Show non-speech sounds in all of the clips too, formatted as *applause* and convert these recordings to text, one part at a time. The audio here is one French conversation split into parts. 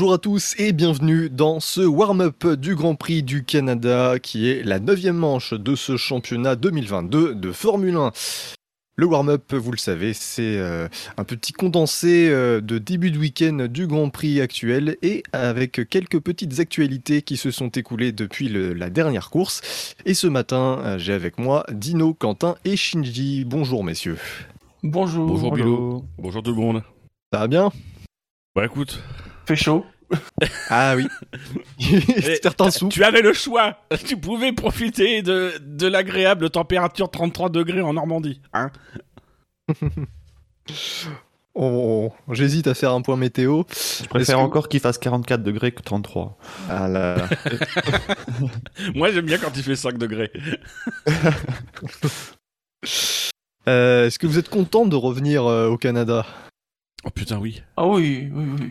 Bonjour à tous et bienvenue dans ce warm-up du Grand Prix du Canada qui est la neuvième manche de ce championnat 2022 de Formule 1. Le warm-up, vous le savez, c'est euh, un petit condensé euh, de début de week-end du Grand Prix actuel et avec quelques petites actualités qui se sont écoulées depuis le- la dernière course. Et ce matin, euh, j'ai avec moi Dino, Quentin et Shinji. Bonjour messieurs. Bonjour. Bonjour. Bilo. Bonjour tout le monde. Ça va bien? Bah écoute, Fait chaud. Ah oui. *laughs* Certains *laughs* sous. tu avais le choix. Tu pouvais profiter de, de l'agréable température 33 degrés en Normandie. Hein *laughs* Oh, J'hésite à faire un point météo. Je préfère que- encore qu'il fasse 44 degrés que 33. Ah là là. Moi j'aime bien quand il fait 5 degrés. Euh, Est-ce que vous êtes content de revenir euh, au Canada? Oh putain oui. Ah oui, oui, oui.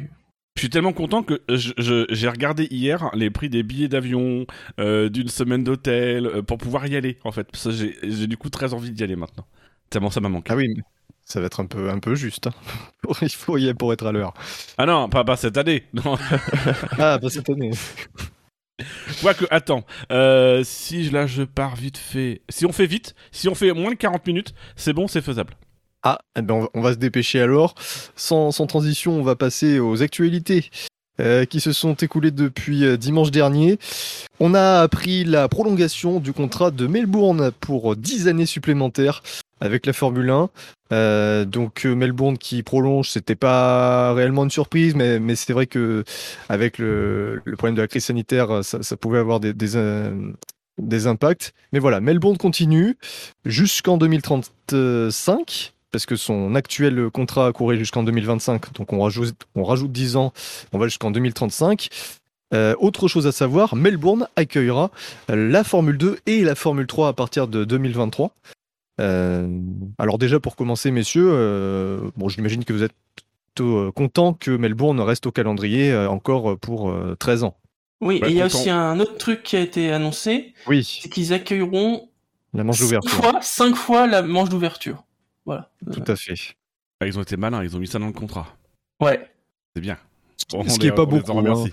Je suis tellement content que je- je- j'ai regardé hier les prix des billets d'avion, euh, d'une semaine d'hôtel, euh, pour pouvoir y aller en fait. J'ai du coup très envie d'y aller maintenant. Tellement ça m'a manqué. Ah oui, mais ça va être un peu, un peu juste. hein. *laughs* Il faut y aller pour être à l'heure. Ah non, pas, pas cette année. *laughs* Non. *laughs* Ah, pas cette année. Quoique, attends, euh, je là je pars vite fait. Si on fait vite, si on fait moins de 40 minutes, c'est bon, c'est faisable. Ah, eh ben on, va, se dépêcher alors. Sans, transition, on va passer aux actualités euh, qui se sont écoulées depuis euh, dimanche dernier. On a appris la prolongation du contrat de Melbourne pour 10 années supplémentaires avec la Formule 1. Euh, donc euh, Melbourne qui prolonge, c'était pas réellement une surprise, mais, mais c'est vrai que avec le, problème de la crise sanitaire, ça, pouvait avoir euh, des impacts. Mais voilà, Melbourne continue jusqu'en 2035 parce que son actuel contrat courait jusqu'en 2025, donc on rajoute, on rajoute 10 ans, on va jusqu'en 2035. Euh, autre chose à savoir, Melbourne accueillera la Formule 2 et la Formule 3 à partir de 2023. Euh, alors déjà pour commencer, messieurs, euh, bon, j'imagine que vous êtes plutôt contents que Melbourne reste au calendrier encore pour euh, 13 ans. Oui, et il y a content. aussi un autre truc qui a été annoncé, Oui, c'est qu'ils accueilleront la manche cinq d'ouverture. fois, cinq fois la manche d'ouverture. Voilà. Tout à fait. Ah, ils ont été malins, ils ont mis ça dans le contrat. Ouais. C'est bien. Ce On qui les- est pas beaucoup, hein.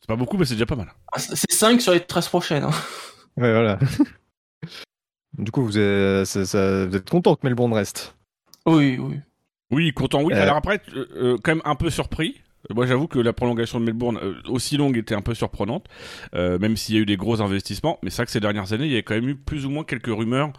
C'est pas beaucoup, mais c'est déjà pas mal. Ah, C'est 5 sur les 13 prochaines. hein. Ouais, voilà. *laughs* du coup, vous êtes, ça- ça- vous êtes content que Melbourne reste? Oui, oui. Oui, content, oui. Euh. Alors après, euh, euh, quand même un peu surpris. Moi, j'avoue que la prolongation de Melbourne euh, aussi longue était un peu surprenante, euh, même s'il y a eu des gros investissements. Mais c'est vrai que ces dernières années, il y a quand même eu plus ou moins quelques rumeurs,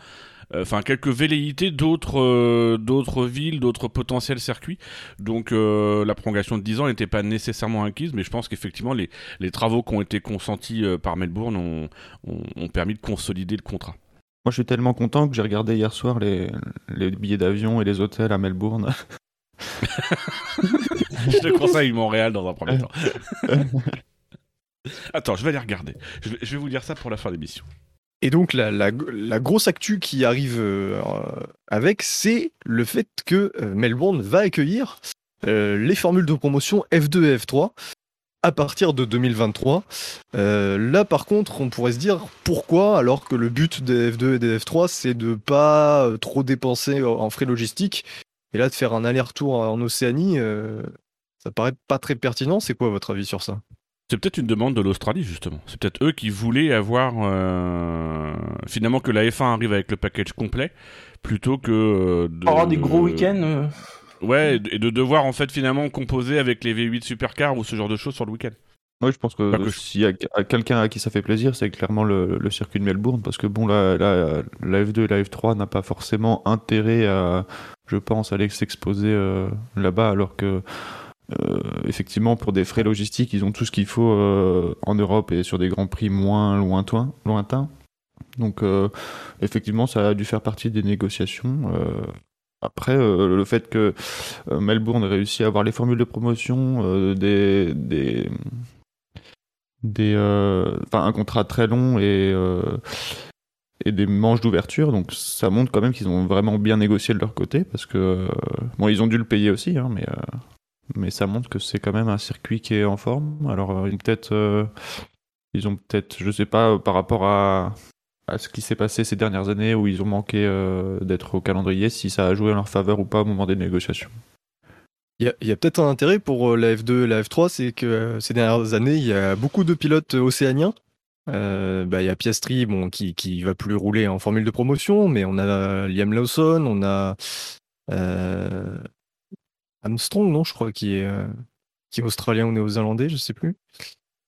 enfin quelques velléités d'autres euh, d'autres villes, d'autres potentiels circuits. Donc euh, la prolongation de 10 ans n'était pas nécessairement acquise, mais je pense qu'effectivement les, les travaux qui ont été consentis euh, par Melbourne ont, ont, ont permis de consolider le contrat. Moi, je suis tellement content que j'ai regardé hier soir les, les billets d'avion et les hôtels à Melbourne. *laughs* je te conseille Montréal dans un premier temps. *laughs* Attends, je vais aller regarder. Je vais, je vais vous dire ça pour la fin de l'émission. Et donc la, grosse actu qui arrive euh, avec, c'est le fait que euh, Melbourne va accueillir euh, les formules de promotion F2 et F3 à partir de 2023. Euh, là par contre, on pourrait se dire pourquoi alors que le but des F2 et des F3 c'est de pas euh, trop dépenser en frais logistiques et là de faire un aller-retour en Océanie, ça paraît pas très pertinent. C'est quoi votre avis sur ça? C'est peut-être une demande de l'Australie, justement. C'est peut-être eux qui voulaient avoir euh, finalement que la F1 arrive avec le package complet plutôt que euh, de... Avoir des gros week-ends. euh, Ouais, et de devoir en fait finalement composer avec les V8 Supercars ou ce genre de choses sur le week-end. Oui, je pense que, que je- s'il y a à quelqu'un à qui ça fait plaisir, c'est clairement le, le circuit de Melbourne, parce que bon, la, la, la F2 et la F3 n'a pas forcément intérêt à, je pense, aller s'exposer euh, là-bas, alors que euh, effectivement, pour des frais logistiques, ils ont tout ce qu'il faut euh, en Europe et sur des grands prix moins lointains. lointains. Donc, euh, effectivement, ça a dû faire partie des négociations. euh. Après, euh, le fait que euh, Melbourne ait réussi à avoir les formules de promotion, euh, des, des, des, euh, un contrat très long et, euh, et des manches d'ouverture, donc ça montre quand même qu'ils ont vraiment bien négocié de leur côté, parce que, euh, bon, ils ont dû le payer aussi, hein, mais, euh, mais ça montre que c'est quand même un circuit qui est en forme. Alors, euh, peut-être, euh, ils ont peut-être, je sais pas, euh, par rapport à, à ce qui s'est passé ces dernières années où ils ont manqué d'être au calendrier, si ça a joué en leur faveur ou pas au moment des négociations. Il y a, peut-être un intérêt pour la F2 et la F3, c'est que ces dernières années, il y a beaucoup de pilotes océaniens. Bah, il y a Piastri bon, qui, qui va plus rouler en formule de promotion, mais on a Liam Lawson, on a Armstrong, non, je crois, qui est, euh, qui est australien ou néo-zélandais, je sais plus.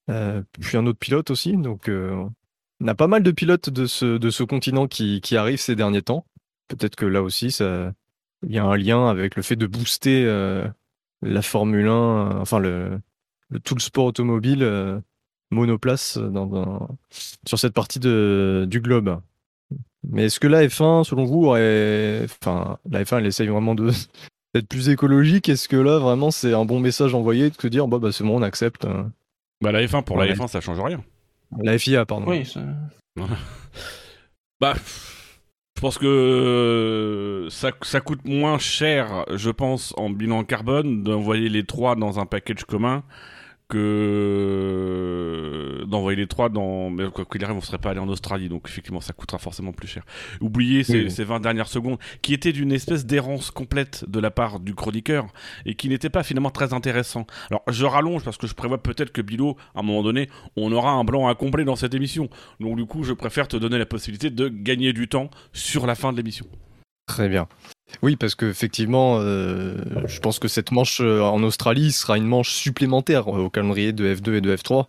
Euh, puis un autre pilote aussi. Donc, euh, on a pas mal de pilotes de ce, de ce continent qui, qui arrivent ces derniers temps. Peut-être que là aussi, il y a un lien avec le fait de booster euh, la Formule 1, euh, enfin le, le- tout le sport automobile euh, monoplace dans, dans- sur cette partie de, du globe. Mais est-ce que la F1, selon vous, aurait... enfin, la F1, elle essaye vraiment de d'être plus écologique Est-ce que là, vraiment, c'est un bon message envoyé de se dire, bah, bah c'est bon, on accepte euh, Bah, la F1, pour Ouais. la F1, ça change rien. la FIA, pardon. Oui, Bah, je pense que euh, ça, ça coûte moins cher, je pense, en bilan carbone d'envoyer les trois dans un package commun que d'envoyer les trois dans. Mais quoi qu'il arrive, on ne serait pas allé en Australie, donc effectivement, ça coûtera forcément plus cher. Oubliez ces, Oui. ces 20 dernières secondes, qui étaient d'une espèce d'errance complète de la part du chroniqueur et qui n'était pas finalement très intéressant. Alors, je rallonge parce que je prévois peut-être que Bilo, à un moment donné, on aura un blanc à combler dans cette émission. Donc, du coup, je préfère te donner la possibilité de gagner du temps sur la fin de l'émission. Très bien. Oui, parce qu'effectivement, euh, je pense que cette manche euh, en Australie sera une manche supplémentaire euh, au calendrier de F2 et de F3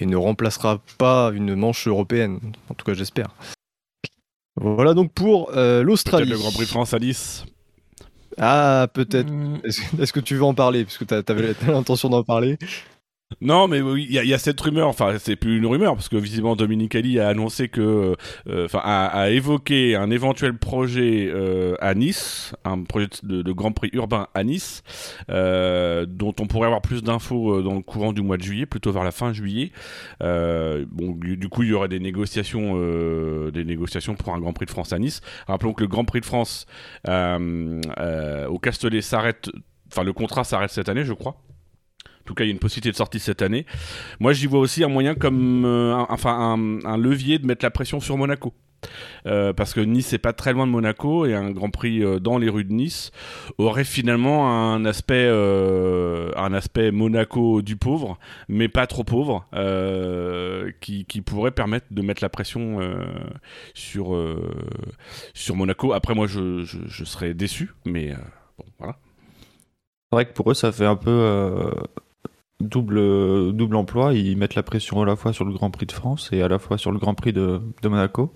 et ne remplacera pas une manche européenne. En tout cas, j'espère. Voilà donc pour euh, l'Australie. le Grand Prix France à Nice. Ah, peut-être. Mm, Est-ce est-ce que tu veux en parler? Puisque tu avais l'intention d'en parler. Non, mais il y, a- cette rumeur, enfin, c'est plus une rumeur, parce que visiblement Dominique Ali a annoncé que, euh, enfin, a, évoqué un éventuel projet euh, à Nice, un projet de, Grand Prix urbain à Nice, euh, dont on pourrait avoir plus d'infos dans le courant du mois de juillet, plutôt vers la fin juillet. Bon, du coup, il y aurait des négociations, des négociations pour un Grand Prix de France à Nice. Rappelons que le Grand Prix de France au Castellet s'arrête, enfin, le contrat s'arrête cette année, je crois. En tout cas, il y a une possibilité de sortie cette année. Moi, j'y vois aussi un moyen comme, euh, un- enfin, un, levier de mettre la pression sur Monaco. Euh, parce que Nice est pas très loin de Monaco et un Grand Prix euh, dans les rues de Nice aurait finalement un aspect, un aspect Monaco du pauvre, mais pas trop pauvre, qui, pourrait permettre de mettre la pression sur sur Monaco. Après, moi, je, je, serais déçu, mais bon, voilà. C'est vrai que pour eux, ça fait un peu double, double emploi. Ils mettent la pression à la fois sur le Grand Prix de France et à la fois sur le Grand Prix de, de Monaco.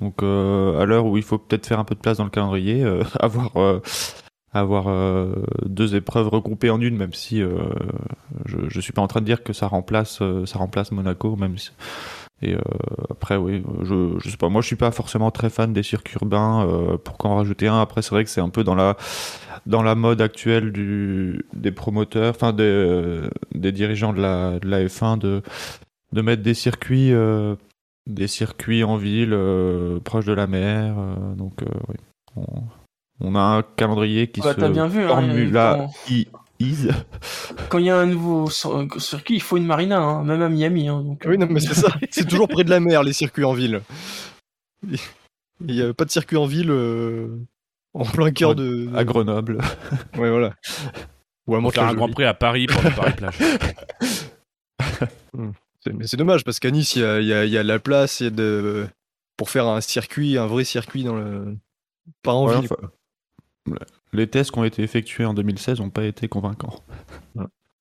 Donc, euh, à l'heure où il faut peut-être faire un peu de place dans le calendrier, euh, *laughs* avoir, euh, avoir euh, deux épreuves regroupées en une, même si euh, je ne suis pas en train de dire que ça remplace, euh, ça remplace Monaco, même si. Et euh, après, oui, je, je sais pas. Moi, je suis pas forcément très fan des circuits urbains. Euh, pourquoi en rajouter un Après, c'est vrai que c'est un peu dans la dans la mode actuelle du, des promoteurs, enfin des, euh, des dirigeants de la, de la F1 de, de mettre des circuits, des circuits en ville, proche de la mer. donc, oui. on, on a un calendrier qui Bah, se bien vu, hein, Quand il y a un nouveau cir- circuit, il faut une marina, hein, même à Miami. hein, donc, Oui, non, mais c'est *laughs* ça. C'est toujours près de la mer, les circuits en ville. Il n'y a pas de circuit en ville euh, en plein cœur de. à Grenoble. *laughs* Ouais, voilà. Ou à faire un. Grand Prix à Paris pour le Paris plage. *laughs* C'est- Mais c'est dommage parce qu'à Nice, il y a, il y a- il y a la place de... pour faire un circuit, un vrai circuit dans le. Pas en Ouais, ville. enfin, les tests qui ont été effectués en 2016 n'ont pas été convaincants.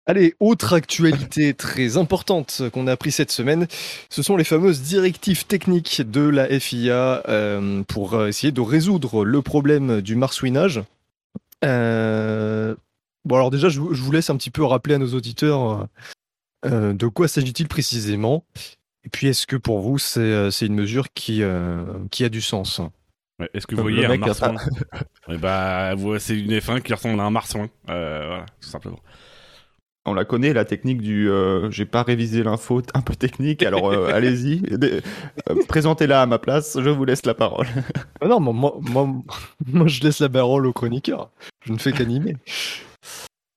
Allez, autre actualité très importante qu'on a appris cette semaine, ce sont les fameuses directives techniques de la FIA euh, pour essayer de résoudre le problème du marsouinage. Euh, Bon, alors déjà, je, vous- laisse un petit peu rappeler à nos auditeurs euh, de quoi s'agit-il précisément. Et puis, est-ce que pour vous, c'est une mesure qui, a du sens? Est-ce que *laughs* vous voyez le un a marsouin *laughs* Eh bah, vous- c'est une F1 qui ressemble à un marsouin. Euh, voilà, tout simplement. On la connaît, la technique du euh, j'ai pas révisé l'info, un peu technique, alors euh, *laughs* allez-y, euh, présentez-la à ma place, je vous laisse la parole. Ah Non, moi, moi, moi, je laisse la parole au chroniqueur. Je ne fais qu'animer.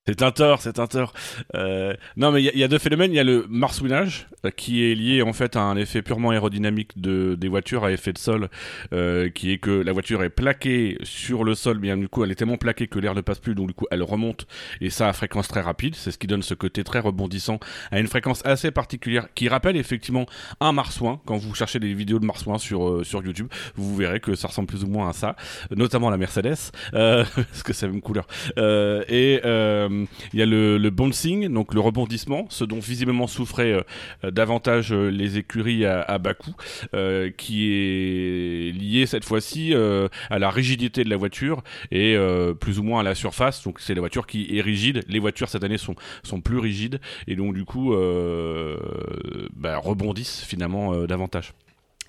C'est un tort, c'est un tort. Euh, non, mais il y, a deux phénomènes. Il y a le marsouinage, euh, qui est lié en fait à un effet purement aérodynamique de, des voitures à effet de sol, euh, qui est que la voiture est plaquée sur le sol, bien du coup, elle est tellement plaquée que l'air ne passe plus, donc du coup, elle remonte, et ça à fréquence très rapide. C'est ce qui donne ce côté très rebondissant à une fréquence assez particulière, qui rappelle effectivement un marsouin. Quand vous cherchez des vidéos de marsouin sur, euh, sur YouTube, vous verrez que ça ressemble plus ou moins à ça, notamment la Mercedes, euh, *laughs* parce que c'est la même couleur. et il y a le, bouncing, donc le rebondissement, ce dont visiblement souffraient euh, davantage euh, les écuries à, bas coût, euh, qui est lié cette fois-ci à la rigidité de la voiture et plus ou moins à la surface. Donc c'est la voiture qui est rigide. Les voitures cette année sont, sont plus rigides et donc du coup bah, rebondissent finalement davantage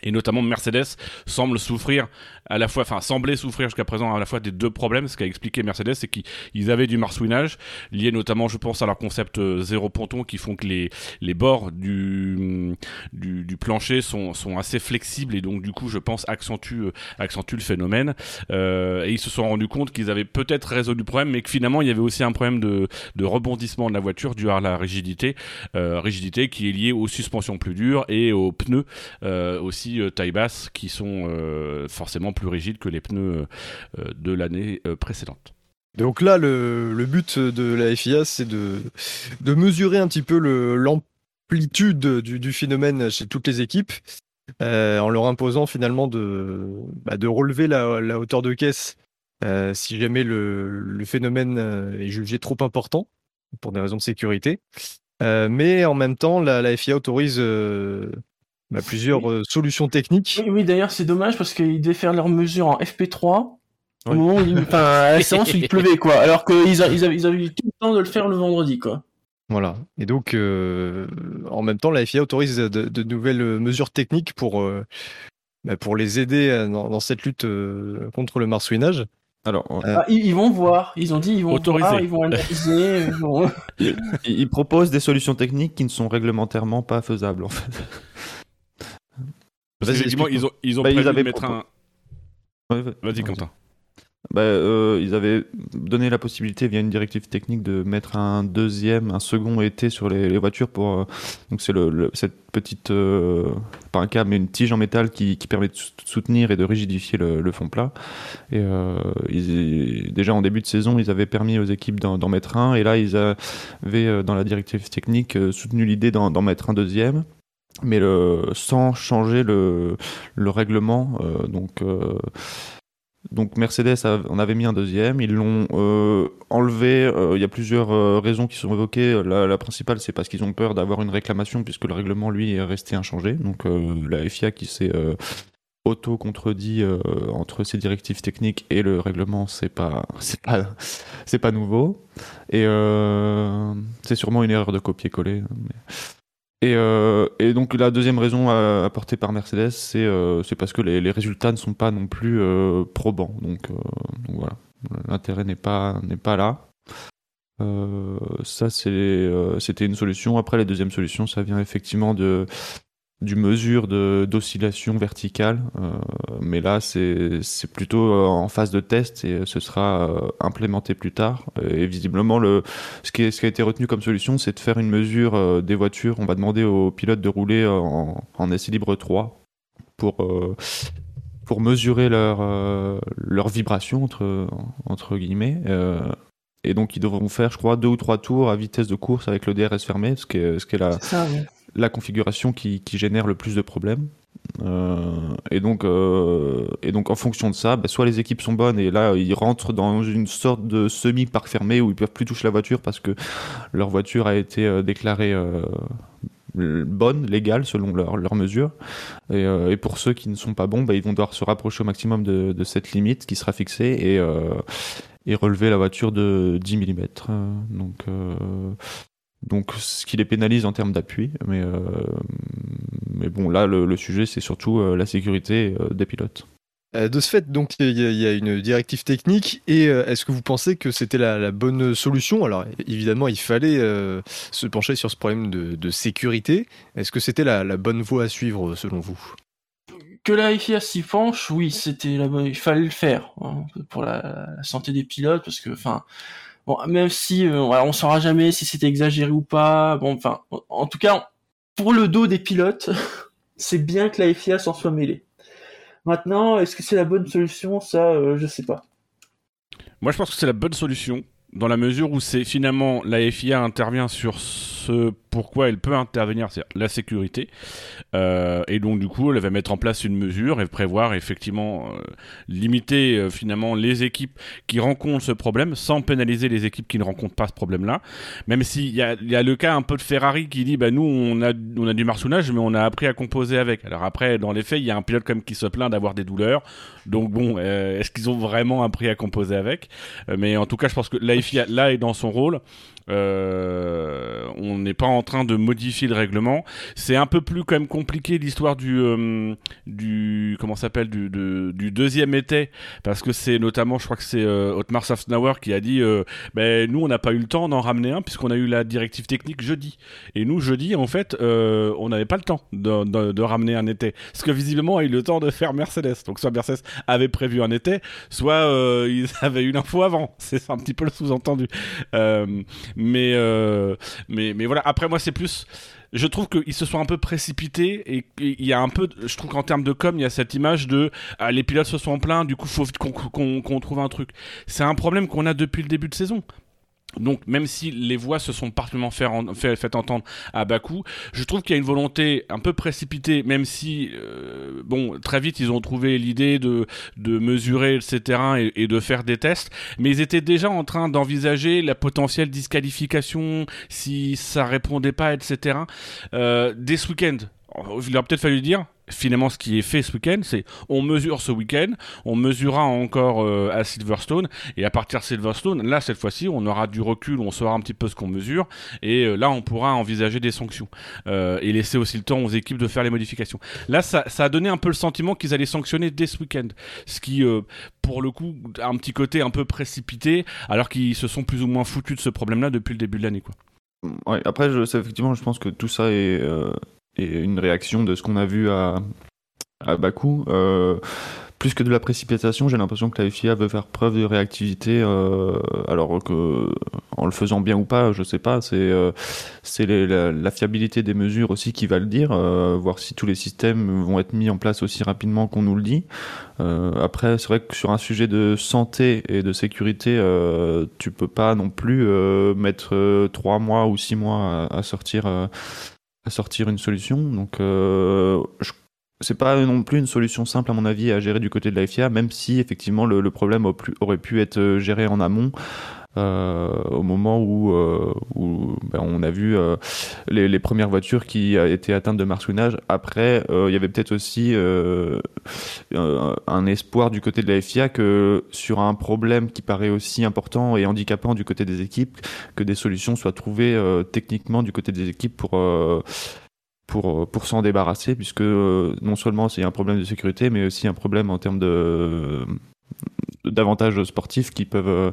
et notamment Mercedes semble souffrir à la fois, enfin semblait souffrir jusqu'à présent à la fois des deux problèmes. Ce qu'a expliqué Mercedes, c'est qu'ils avaient du marsouinage lié notamment, je pense, à leur concept euh, zéro ponton qui font que les les bords du du, plancher sont sont assez flexibles et donc du coup, je pense, accentuent euh, accentuent le phénomène. Euh, et ils se sont rendus compte qu'ils avaient peut-être résolu le problème, mais que finalement il y avait aussi un problème de de rebondissement de la voiture dû à la rigidité, rigidité qui est liée aux suspensions plus dures et aux pneus aussi euh, taille basse qui sont euh, forcément plus rigides que les pneus euh, de l'année précédente. Donc là, le, but de la FIA, c'est de, de mesurer un petit peu l'amplitude du, phénomène chez toutes les équipes, en leur imposant finalement de, bah, de relever la, hauteur de caisse si jamais le, phénomène est jugé trop important, pour des raisons de sécurité. Mais en même temps, la FIA autorise bah, plusieurs oui. euh, solutions techniques. Oui, oui d'ailleurs, c'est dommage parce qu'ils devaient faire leurs mesures en FP3 au ouais. moment où il, enfin, à la séance où il *laughs* pleuvait, quoi. Alors qu'ils ils avaient, ils avaient eu tout le temps de le faire le vendredi, quoi. Voilà. Et donc, euh, en même temps, la FIA autorise de, de nouvelles mesures techniques pour, euh, bah, pour les aider dans, dans cette lutte euh, contre le marsouinage. Alors, euh... ah, ils, ils, vont voir. Ils ont dit ils vont Autorisé. voir, ils vont analyser. ils, vont... *laughs* ils, ils proposent des solutions techniques qui ne sont réglementairement pas faisables, en fait. Parce qu'effectivement, ils ont, ils ont bah, prévu ils de mettre un. Vas-y, Quentin. Bah, euh, ils avaient donné la possibilité via une directive technique de mettre un deuxième, un second été sur les, les voitures pour euh, donc c'est le, le, cette petite euh, pas un câble mais une tige en métal qui, qui permet de soutenir et de rigidifier le, le fond plat. Et ils, déjà en début de saison ils avaient permis aux équipes d'en mettre un. Et là ils avaient dans la directive technique soutenu l'idée d'en mettre un deuxième mais le, sans changer le, le règlement. Euh, donc, euh, donc Mercedes, on avait mis un deuxième, ils l'ont euh, enlevé. Il y a plusieurs raisons qui sont évoquées. La, la principale, c'est parce qu'ils ont peur d'avoir une réclamation puisque le règlement, lui, est resté inchangé. Donc la FIA qui s'est auto-contredit euh, entre ces directives techniques et le règlement, c'est pas, *laughs* c'est pas, c'est pas nouveau. Et euh, c'est sûrement une erreur de copier-coller. Mais... Et, euh, et, donc la deuxième raison apportée par Mercedes, c'est euh, parce que les, résultats ne sont pas non plus euh, probants. Donc, voilà, l'intérêt n'est pas pas là. Ça c'était une solution. Après la deuxième solution, ça vient effectivement de du mesure d'oscillation verticale, euh, mais là c'est plutôt euh, en phase de test et ce sera euh, implémenté plus tard. Et visiblement, le, ce, qui est, ce qui a été retenu comme solution, c'est de faire une mesure euh, des voitures. On va demander aux pilotes de rouler en, en essai libre 3 pour, euh, pour mesurer leur, leur vibration, entre, entre guillemets. et donc ils devront faire, je crois, deux ou trois tours à vitesse de course avec le DRS fermé, ce qui est, ce qui la, la configuration qui, génère le plus de problèmes. Euh, et, donc, euh, et donc, en fonction de ça, bah, soit les équipes sont bonnes et là, ils rentrent dans une sorte de semi-parc fermé où ils peuvent plus toucher la voiture parce que leur voiture a été euh, déclarée bonne, légale, selon leurs leur mesures. Et, pour ceux qui ne sont pas bons, bah, ils vont devoir se rapprocher au maximum de, cette limite qui sera fixée et, et relever la voiture de 10 mm. donc donc ce qui les pénalise en termes d'appui. Mais, euh, mais bon, là, le, le sujet, c'est surtout euh, la sécurité euh, des pilotes. De ce fait, donc il y, y, a une directive technique et euh, est-ce que vous pensez que c'était la, la, bonne solution? Alors évidemment, il fallait euh, se pencher sur ce problème de, de sécurité. Est-ce que c'était la, la, bonne voie à suivre selon vous? Que la FIA s'y penche, oui, c'était la bonne. Il fallait le faire hein, pour la, santé des pilotes parce que, enfin, Bon, même si euh, on saura jamais si c'était exagéré ou pas. Bon, enfin, en, tout cas, pour le dos des pilotes, *laughs* c'est bien que la FIA s'en soit mêlée. Maintenant, est-ce que c'est la bonne solution? Ça, euh, je sais pas. Moi, je pense que c'est la bonne solution dans la mesure où c'est finalement la FIA intervient sur ce pourquoi elle peut intervenir, c'est la sécurité. Euh, et donc du coup, elle va mettre en place une mesure et prévoir effectivement euh, limiter euh, finalement les équipes qui rencontrent ce problème sans pénaliser les équipes qui ne rencontrent pas ce problème-là. Même s'il y a, y a le cas un peu de Ferrari qui dit bah nous on a on a du marsounage mais on a appris à composer avec. Alors après dans les faits il y a un pilote comme qui se plaint d'avoir des douleurs. Donc bon est-ce qu'ils ont vraiment appris à composer avec? Mais en tout cas je pense que la FIA là est dans son rôle. On n'est pas en train de modifier le règlement. C'est un peu plus quand même compliqué l'histoire du euh, du comment s'appelle du, deuxième été parce que c'est notamment je crois que c'est euh, Otmar Safnauer qui a dit euh, ben nous on n'a pas eu le temps d'en ramener un puisqu'on a eu la directive technique jeudi. Et nous jeudi en fait on n'avait pas le temps de, de, ramener un été. Parce que visiblement a eu le temps de faire Mercedes. Donc soit Mercedes avait prévu un été soit *laughs* ils avaient eu l'info avant. C'est un petit peu le sous-entendu mais mais mais voilà après moi c'est plus je trouve qu'ils se sont un peu précipités et il y a un peu, je trouve qu'en termes de com, il y a cette image de ah, les pilotes se sont plaints, du coup faut qu'on trouve un truc. C'est un problème qu'on a depuis le début de saison. Donc même si les voix se sont particulièrement fait, fait, entendre à Bakou, je trouve qu'il y a une volonté un peu précipitée, même si euh, bon très vite ils ont trouvé l'idée de, de mesurer ces terrains et, et, de faire des tests, mais ils étaient déjà en train d'envisager la potentielle disqualification si ça répondait pas, etc. Euh, dès ce week-end. Il aurait peut-être fallu dire, finalement ce qui est fait ce week-end, c'est on mesure ce week-end, on mesurera encore euh, à Silverstone, et à partir de Silverstone, là cette fois-ci, on aura du recul, on saura un petit peu ce qu'on mesure, et euh, là on pourra envisager des sanctions euh, et laisser aussi le temps aux équipes de faire les modifications. Là, ça, a donné un peu le sentiment qu'ils allaient sanctionner dès ce week-end, ce qui, pour le coup, a un petit côté un peu précipité, alors qu'ils se sont plus ou moins foutus de ce problème-là depuis le début de l'année, après, effectivement, je pense que tout ça est et une réaction de ce qu'on a vu à, à Bakou. Euh, plus que de la précipitation, j'ai l'impression que la FIA veut faire preuve de réactivité, euh, alors que en le faisant bien ou pas, je sais pas. C'est euh, la, fiabilité des mesures aussi qui va le dire, voir si tous les systèmes vont être mis en place aussi rapidement qu'on nous le dit. Après, c'est vrai que sur un sujet de santé et de sécurité, tu peux pas non plus mettre trois mois ou six mois à sortir à sortir une solution. Donc, euh, c'est pas non plus une solution simple, à mon avis, à gérer du côté de la FIA, même si effectivement le, problème aurait pu être géré en amont. Euh, au moment où, euh, où ben, on a vu euh, les, les, premières voitures qui étaient atteintes de marsouinage. Après, il y avait peut-être aussi un espoir du côté de la FIA que sur un problème qui paraît aussi important et handicapant du côté des équipes, que des solutions soient trouvées techniquement du côté des équipes pour pour, pour s'en débarrasser, puisque non seulement c'est un problème de sécurité, mais aussi un problème en termes de d'avantages sportifs qui peuvent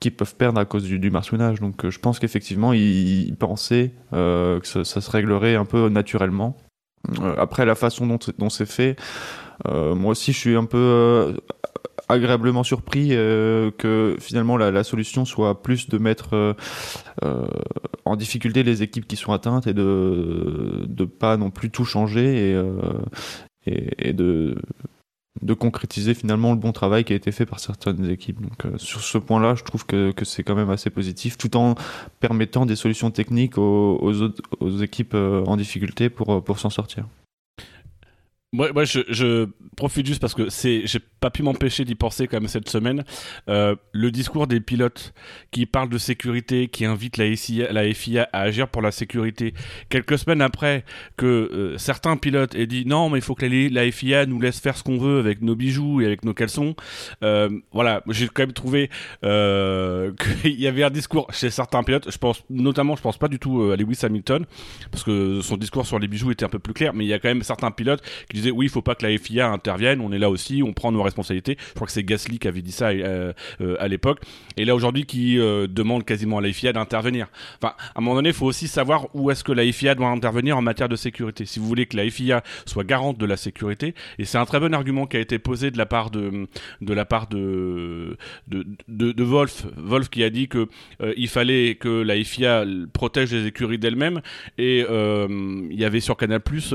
qui peuvent perdre à cause du, du marsouinage. Donc euh, je pense qu'effectivement, ils, pensaient euh, que ça, se réglerait un peu naturellement. Euh, après, la façon dont, c'est fait, moi aussi, je suis un peu agréablement surpris que finalement la, solution soit plus de mettre en difficulté les équipes qui sont atteintes et de de pas non plus tout changer et de de concrétiser finalement le bon travail qui a été fait par certaines équipes. Donc euh, sur ce point-là, je trouve que, que c'est quand même assez positif, tout en permettant des solutions techniques aux, autres, aux équipes euh, en difficulté pour, pour s'en sortir. Moi, moi je, profite juste parce que c'est, j'ai pas pu m'empêcher d'y penser quand même cette semaine. Euh, le discours des pilotes qui parlent de sécurité, qui invitent la, FIA, à agir pour la sécurité. Quelques semaines après que euh, certains pilotes aient dit non, mais il faut que la, FIA nous laisse faire ce qu'on veut avec nos bijoux et avec nos caleçons. Euh, voilà, j'ai quand même trouvé *laughs* qu'il y avait un discours chez certains pilotes. Je pense notamment, je pense pas du tout à Lewis Hamilton parce que son discours sur les bijoux était un peu plus clair, mais il y a quand même certains pilotes qui disait oui, il faut pas que la FIA intervienne, on est là aussi, on prend nos responsabilités. Je crois que c'est Gasly qui avait dit ça euh, euh, à l'époque. Et là aujourd'hui qui euh, demande quasiment à la FIA d'intervenir. Enfin, à un moment donné, il faut aussi savoir où est-ce que la FIA doit intervenir en matière de sécurité. Si vous voulez que la FIA soit garante de la sécurité, et c'est un très bon argument qui a été posé de la part de de la part de, de, de Wolf, Wolf qui a dit que il fallait que la FIA protège les écuries d'elle-même et il y avait sur Canal Plus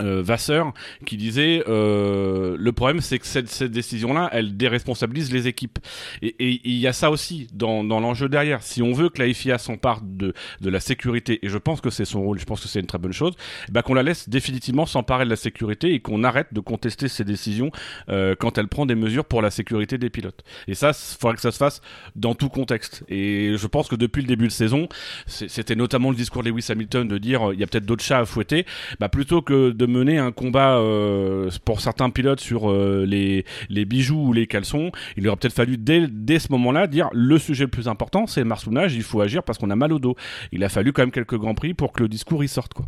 euh, Vasseur qui disait euh, le problème c'est que cette, cette décision-là elle déresponsabilise les équipes. Et il y a ça aussi dans, dans l'enjeu derrière. Si on veut que la FIA s'empare de, de la sécurité et je pense que c'est son rôle je pense que c'est une très bonne chose bah qu'on la laisse définitivement s'emparer de la sécurité et qu'on arrête de contester ses décisions euh, quand elle prend des mesures pour la sécurité des pilotes. Et ça il faudrait que ça se fasse dans tout contexte. Et je pense que depuis le début de saison c'était notamment le discours de Lewis Hamilton de dire il y a peut-être d'autres chats à fouetter. Bah plutôt que de mener un combat euh, pour certains pilotes sur euh, les, les bijoux ou les caleçons, il aurait peut-être fallu dès, dès ce moment-là dire le sujet le plus important, c'est le marsounage, il faut agir parce qu'on a mal au dos. Il a fallu quand même quelques grands prix pour que le discours y sorte, quoi.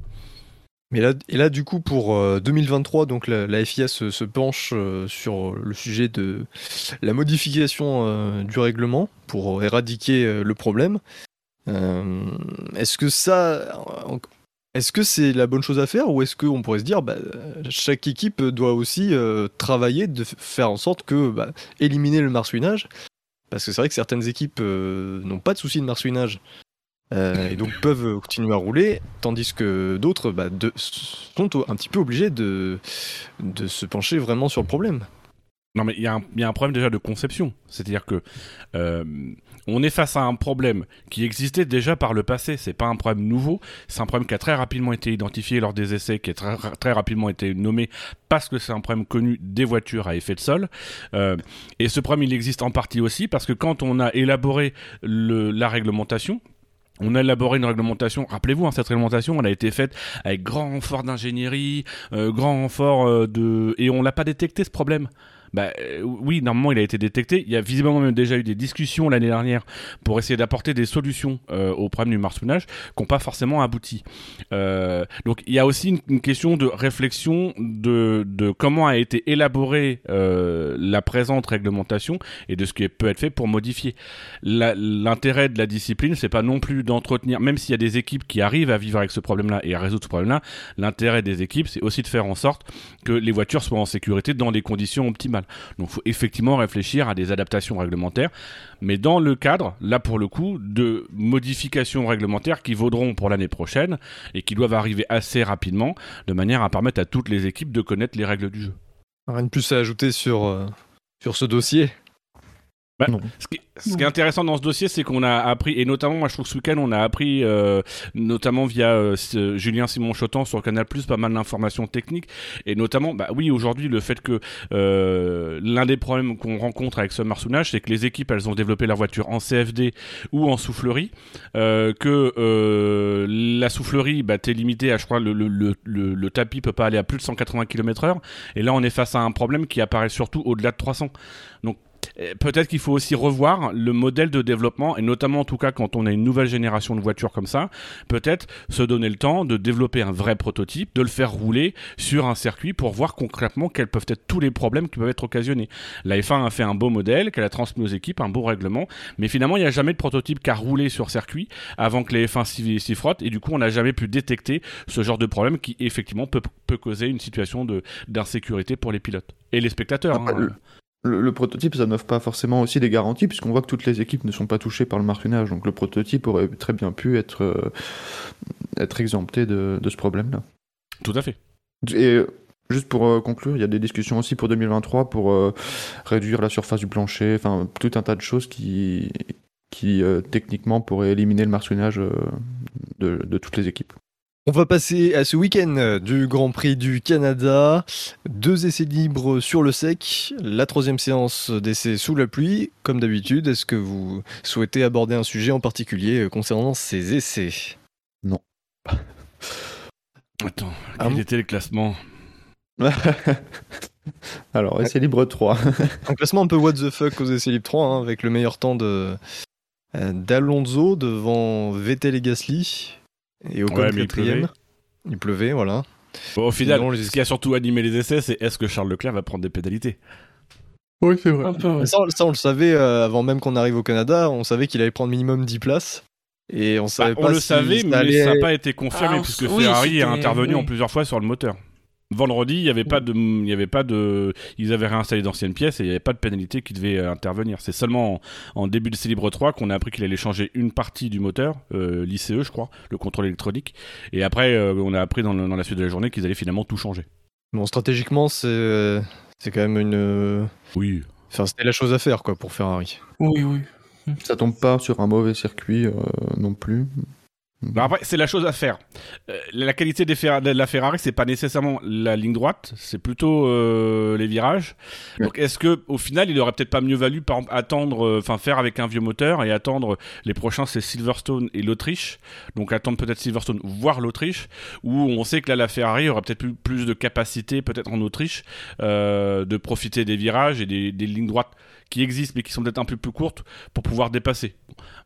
Mais là, et là, du coup, pour 2023, donc la, FIA se, penche sur le sujet de la modification du règlement pour éradiquer le problème. Est-ce que ça, est-ce que c'est la bonne chose à faire ou est-ce qu'on pourrait se dire bah, chaque équipe doit aussi euh, travailler de faire en sorte que bah, éliminer le marsouinage? Parce que c'est vrai que certaines équipes euh, n'ont pas de souci de marsouinage euh, et donc *laughs* peuvent continuer à rouler tandis que d'autres bah, sont un petit peu obligés de, de se pencher vraiment sur le problème. Non, mais il y, a un problème déjà de conception. C'est-à-dire que on est face à un problème qui existait déjà par le passé. C'est pas un problème nouveau. C'est un problème qui a très rapidement été identifié lors des essais, qui a très, très rapidement été nommé parce que c'est un problème connu des voitures à effet de sol. Euh, et ce problème, il existe en partie aussi parce que quand on a élaboré la réglementation, on a élaboré une réglementation. Rappelez-vous, hein, cette réglementation, elle a été faite avec grand renfort d'ingénierie, euh, grand renfort euh, de, et on l'a pas détecté ce problème bah, euh, oui, normalement, il a été détecté. Il y a visiblement même déjà eu des discussions l'année dernière pour essayer d'apporter des solutions euh, au problème du marsouinage qui n'ont pas forcément abouti. Euh, donc, il y a aussi une, question de réflexion de, de, comment a été élaborée la présente réglementation et de ce qui peut être fait pour modifier. L'intérêt de la discipline, c'est pas non plus d'entretenir, même s'il y a des équipes qui arrivent à vivre avec ce problème-là et à résoudre ce problème-là, l'intérêt des équipes, c'est aussi de faire en sorte que les voitures soient en sécurité dans des conditions optimales. Donc il faut effectivement réfléchir à des adaptations réglementaires, mais dans le cadre, là pour le coup, de modifications réglementaires qui vaudront pour l'année prochaine et qui doivent arriver assez rapidement, de manière à permettre à toutes les équipes de connaître les règles du jeu. Rien de plus à ajouter sur, euh, sur ce dossier. Bah, ce, qui, ce, qui, est intéressant dans ce dossier, c'est qu'on a appris, et notamment, moi je trouve que ce week-end, on a appris, euh, notamment via euh, Julien Simon Chotan sur Canal Plus, pas mal d'informations techniques, et notamment, bah oui, aujourd'hui, le fait que euh, l'un des problèmes qu'on rencontre avec ce marsounage, c'est que les équipes, elles ont développé leur voiture en CFD ou en soufflerie, euh, que euh, la soufflerie, bah, t'es limité à, je crois, le, le, le, le, tapis peut pas aller à plus de 180 km/h, et là, on est face à un problème qui apparaît surtout au-delà de 300. Donc, peut-être qu'il faut aussi revoir le modèle de développement, et notamment en tout cas quand on a une nouvelle génération de voitures comme ça, peut-être se donner le temps de développer un vrai prototype, de le faire rouler sur un circuit pour voir concrètement quels peuvent être tous les problèmes qui peuvent être occasionnés. La F1 a fait un beau modèle, qu'elle a transmis aux équipes, un beau règlement, mais finalement il n'y a jamais de prototype qui a roulé sur circuit avant que les F1 s'y frottent, et du coup on n'a jamais pu détecter ce genre de problème qui effectivement peut, causer une situation d'insécurité pour les pilotes et les spectateurs. Hein prototype, ça n'offre pas forcément aussi des garanties, puisqu'on voit que toutes les équipes ne sont pas touchées par le marquinage. Donc le prototype aurait très bien pu être, euh, être exempté de, ce problème-là. Tout à fait. Et juste pour euh, conclure, il y a des discussions aussi pour 2023 pour euh, réduire la surface du plancher, enfin tout un tas de choses qui, qui techniquement pourraient éliminer le marquinage de, de toutes les équipes. On va passer à ce week-end du Grand Prix du Canada. Deux essais libres sur le sec, la troisième séance d'essais sous la pluie. Comme d'habitude, est-ce que vous souhaitez aborder un sujet en particulier concernant ces essais? Non. *laughs* Attends, quel était le classement? *laughs* Alors, essais libre 3. *laughs* un classement un peu what the fuck aux essais libres 3, hein, avec le meilleur temps de d'Alonso devant Vettel et Gasly. Et au ouais, quatrième, il pleuvait. voilà. Bon, au final, ce qui a surtout animé les essais, c'est est-ce que Charles Leclerc va prendre des pénalités? Oui, c'est vrai. Un peu, ouais. Ça, on- ça, on le savait euh, avant même qu'on arrive au Canada. On savait qu'il allait prendre minimum 10 places. Et on Bah, savait On pas le si savait, ça mais allait- ça n'a pas été confirmé Ah, on puisque oui, Ferrari a intervenu oui. en plusieurs fois sur le moteur. Vendredi, il n'y avait pas de, il y avait pas de, ils avaient réinstallé d'anciennes pièces et il n'y avait pas de pénalité qui devait euh, intervenir. C'est seulement en, en début de Célibre 3 qu'on a appris qu'il allait changer une partie du moteur, euh, l'ICE, je crois, le contrôle électronique. Et après, euh, on a appris dans, le- dans la suite de la journée qu'ils allaient finalement tout changer. Bon, stratégiquement, c'est c'est quand même une. euh, Oui. Enfin, c'était la chose à faire quoi pour Ferrari. Oui, oui. Ça tombe pas sur un mauvais circuit euh, non plus. Bah après, c'est la chose à faire. Euh, la qualité des de la Ferrari, c'est pas nécessairement la ligne droite, c'est plutôt euh, les virages. Ouais. Donc, est-ce que au final, il aurait peut-être pas mieux valu, par attendre, euh, enfin, faire avec un vieux moteur et attendre les prochains, c'est Silverstone et l'Autriche. Donc, attendre peut-être Silverstone, voire l'Autriche, où on sait que là, la Ferrari aurait peut-être plus, plus de capacité, peut-être en Autriche, de profiter des virages et des, des lignes droites existent, mais qui sont peut-être un peu plus courtes pour pouvoir dépasser.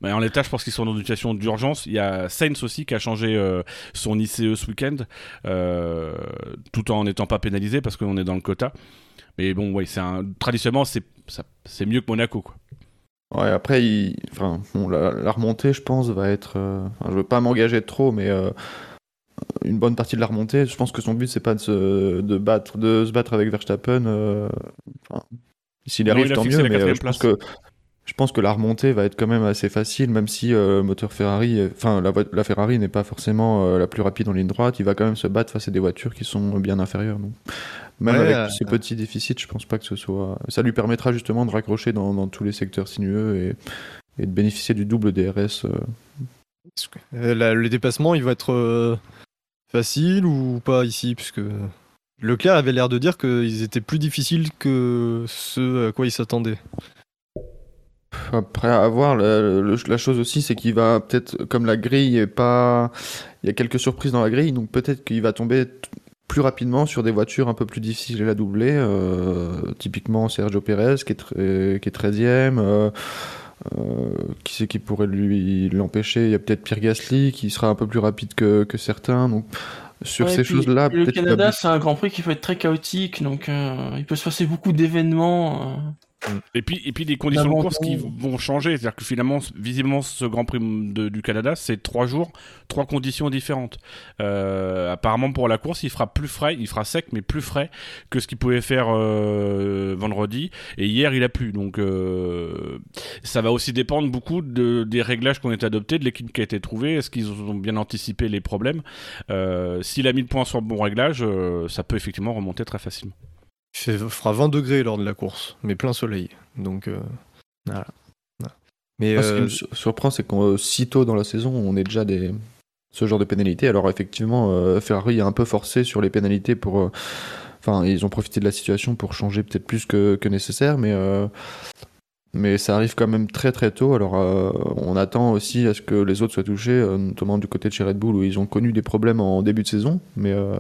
Mais en l'état, je pense qu'ils sont dans une situation d'urgence. Il y a Sainz aussi qui a changé euh, son ICE ce week-end, euh, tout en n'étant pas pénalisé parce qu'on est dans le quota. Mais bon, ouais, c'est un... traditionnellement, c'est c'est mieux que Monaco. Quoi. Ouais, après, il... enfin, la, remontée, je pense, va être. euh, je veux pas m'engager trop, mais une bonne partie de la remontée, je pense que son but, c'est pas de se, battre, de se battre avec Verstappen. S'il arrive, tant mieux, mais euh, je pense que. Je pense que la remontée va être quand même assez facile, même si euh, le moteur Ferrari, enfin la, Ferrari n'est pas forcément euh, la plus rapide en ligne droite, il va quand même se battre face à des voitures qui sont bien inférieures. donc. Même Ouais, avec euh, ces petits déficits, je pense pas que ce soit. Ça lui permettra justement de raccrocher dans, dans tous les secteurs sinueux et, et de bénéficier du double DRS. euh. Euh, la- le dépassement, il va être euh, facile ou pas ici Puisque Leclerc avait l'air de dire qu'ils étaient plus difficiles que ce à quoi il s'attendait. Après, à voir, la, le- chose aussi, c'est qu'il va peut-être, comme la grille est pas. Il y a quelques surprises dans la grille, donc peut-être qu'il va tomber plus rapidement sur des voitures un peu plus difficiles à doubler. euh, typiquement Sergio Perez, qui est, tr- qui est 13ème. euh, euh, qui c'est qui pourrait lui l'empêcher? Il y a peut-être Pierre Gasly qui sera un peu plus rapide que, que certains. Sur Ouais, ces choses-là, Le Canada, c'est un Grand Prix qui peut être très chaotique, donc euh, il peut se passer beaucoup d'événements. Euh. Et puis, et puis des conditions de course qui vont changer. C'est-à-dire que finalement, visiblement, ce Grand Prix de- du Canada, c'est trois jours, trois conditions différentes. Euh, apparemment, pour la course, il fera plus frais, il fera sec, mais plus frais que ce qu'il pouvait faire euh, vendredi. Et hier, il a plu. Donc, euh, ça va aussi dépendre beaucoup de, des réglages qui ont été adoptés, de l'équipe qui a été trouvée. Est-ce qu'ils ont bien anticipé les problèmes? S'il a mis le point sur le bon réglage, ça peut effectivement remonter très facilement. Il fait- fera 20 degrés lors de la course, mais plein soleil. Donc euh, voilà. Voilà. Mais ce qui euh, me sur- surprend, c'est qu'si si tôt dans la saison, on est déjà des ce genre de pénalités. Alors effectivement, euh, Ferrari a un peu forcé sur les pénalités pour. euh, Enfin, ils ont profité de la situation pour changer peut-être plus que, que nécessaire, mais euh, mais ça arrive quand même très très tôt. Alors euh, on attend aussi à ce que les autres soient touchés, euh, notamment du côté de chez Red Bull où ils ont connu des problèmes en début de saison, mais euh,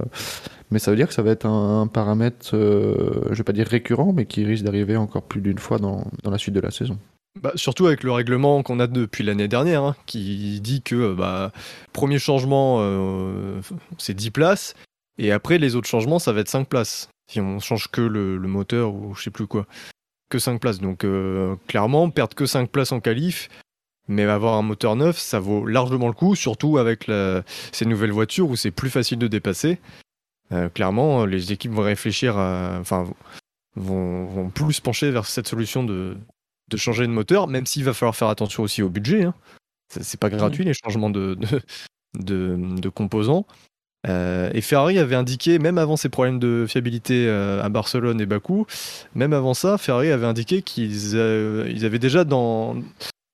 mais ça veut dire que ça va être un, paramètre, euh, je vais pas dire récurrent, mais qui risque d'arriver encore plus d'une fois dans, dans la suite de la saison. bah, surtout avec le règlement qu'on a depuis l'année dernière, hein, qui dit que euh, bah, premier changement, euh, c'est 10 places, et après les autres changements, ça va être 5 places. Si on change que le, moteur ou je sais plus quoi. Que 5 places. Donc clairement, perdre que 5 places en qualif, mais avoir un moteur neuf, ça vaut largement le coup, surtout avec ces nouvelles voitures où c'est plus facile de dépasser. Euh, clairement, les équipes vont réfléchir à. Enfin, vont, vont plus se pencher vers cette solution de, de changer de moteur, même s'il va falloir faire attention aussi au budget. Hein. C'est pas gratuit les changements de, de, de- de composants. Euh, et Ferrari avait indiqué, même avant ces problèmes de fiabilité euh, à Barcelone et Bakou, même avant ça, Ferrari avait indiqué qu'ils euh, ils avaient déjà dans,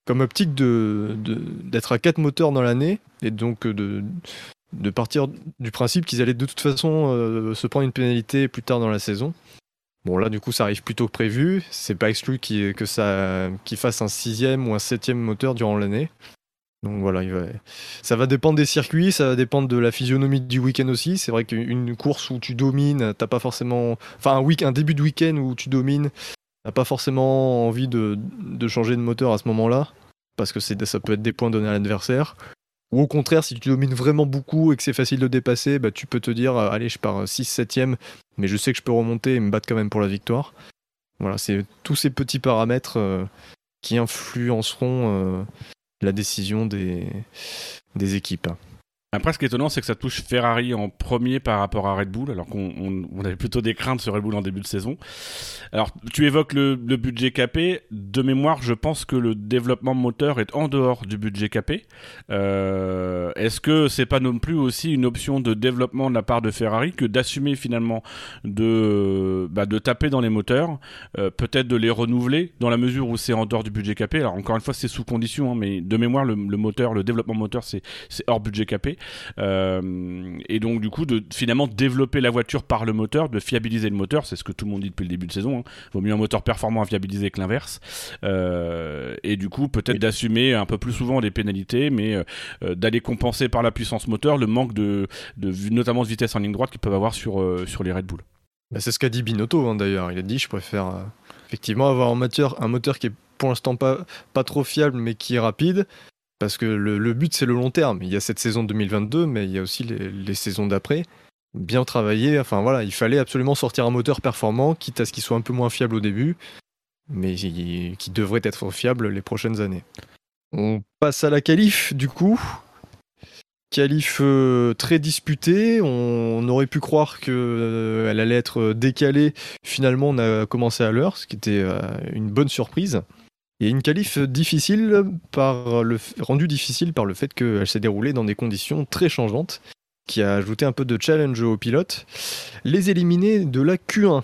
comme optique de- de- d'être à 4 moteurs dans l'année, et donc de, de partir du principe qu'ils allaient de toute façon euh, se prendre une pénalité plus tard dans la saison. Bon là du coup ça arrive plus tôt que prévu, c'est pas exclu que ça qu'ils fassent un sixième ou un septième moteur durant l'année. Donc voilà, ça va dépendre des circuits, ça va dépendre de la physionomie du week-end aussi. C'est vrai qu'une course où tu domines, t'as pas forcément, enfin un, week un début de week-end où tu domines, t'as pas forcément envie de, de changer de moteur à ce moment-là, parce que ça peut être des points donnés à l'adversaire. Ou au contraire, si tu domines vraiment beaucoup et que c'est facile de dépasser, bah, tu peux te dire, euh, allez, je pars 6-7ème, mais je sais que je peux remonter et me battre quand même pour la victoire. Voilà, c'est tous ces petits paramètres euh, qui influenceront euh, la décision des équipes. Après, étonnant, c'est que ça touche Ferrari en premier par rapport à Red Bull, alors qu'on avait plutôt des craintes sur Red Bull en début de saison. Alors, tu évoques le, budget capé. De mémoire, je pense que le développement moteur est en dehors du budget capé. Euh, est-ce que c'est pas non plus aussi une option de développement de la part de Ferrari que d'assumer finalement de, bah, de taper dans les moteurs, euh, peut-être de les renouveler dans la mesure où c'est en dehors du budget capé? Alors, encore une fois, c'est sous condition, hein, mais de mémoire, le, le moteur, le développement moteur, c'est hors budget capé. Euh, et donc du coup de finalement développer la voiture par le moteur, de fiabiliser le moteur, c'est ce que tout le monde dit depuis le début de saison. Hein. Vaut mieux un moteur performant à fiabiliser que l'inverse. Euh, et du coup peut-être d'assumer un peu plus souvent les pénalités, mais euh, d'aller compenser par la puissance moteur le manque de, de notamment de vitesse en ligne droite qu'ils peuvent avoir sur, sur les Red Bull. Bah, c'est ce qu'a dit Binotto hein, d'ailleurs. Il a dit je préfère effectivement avoir un moteur, un moteur qui est pour l'instant pas, pas trop fiable mais qui est rapide parce que le, but, c'est le long terme. Il y a cette saison 2022, mais il y a aussi les, saisons d'après. Bien travailler. Enfin voilà, il fallait absolument sortir un moteur performant, quitte à ce qu'il soit un peu moins fiable au début, mais qui devrait être fiable les prochaines années. On passe à la qualif, du coup. Qualif euh, très disputée. On, aurait pu croire qu'elle euh, allait être décalée. Finalement, on a commencé à l'heure, ce qui était euh, une bonne surprise. Et une qualif difficile par le, rendue difficile par le fait qu'elle s'est déroulée dans des conditions très changeantes, qui a ajouté un peu de challenge aux pilotes. Les éliminés de la Q1.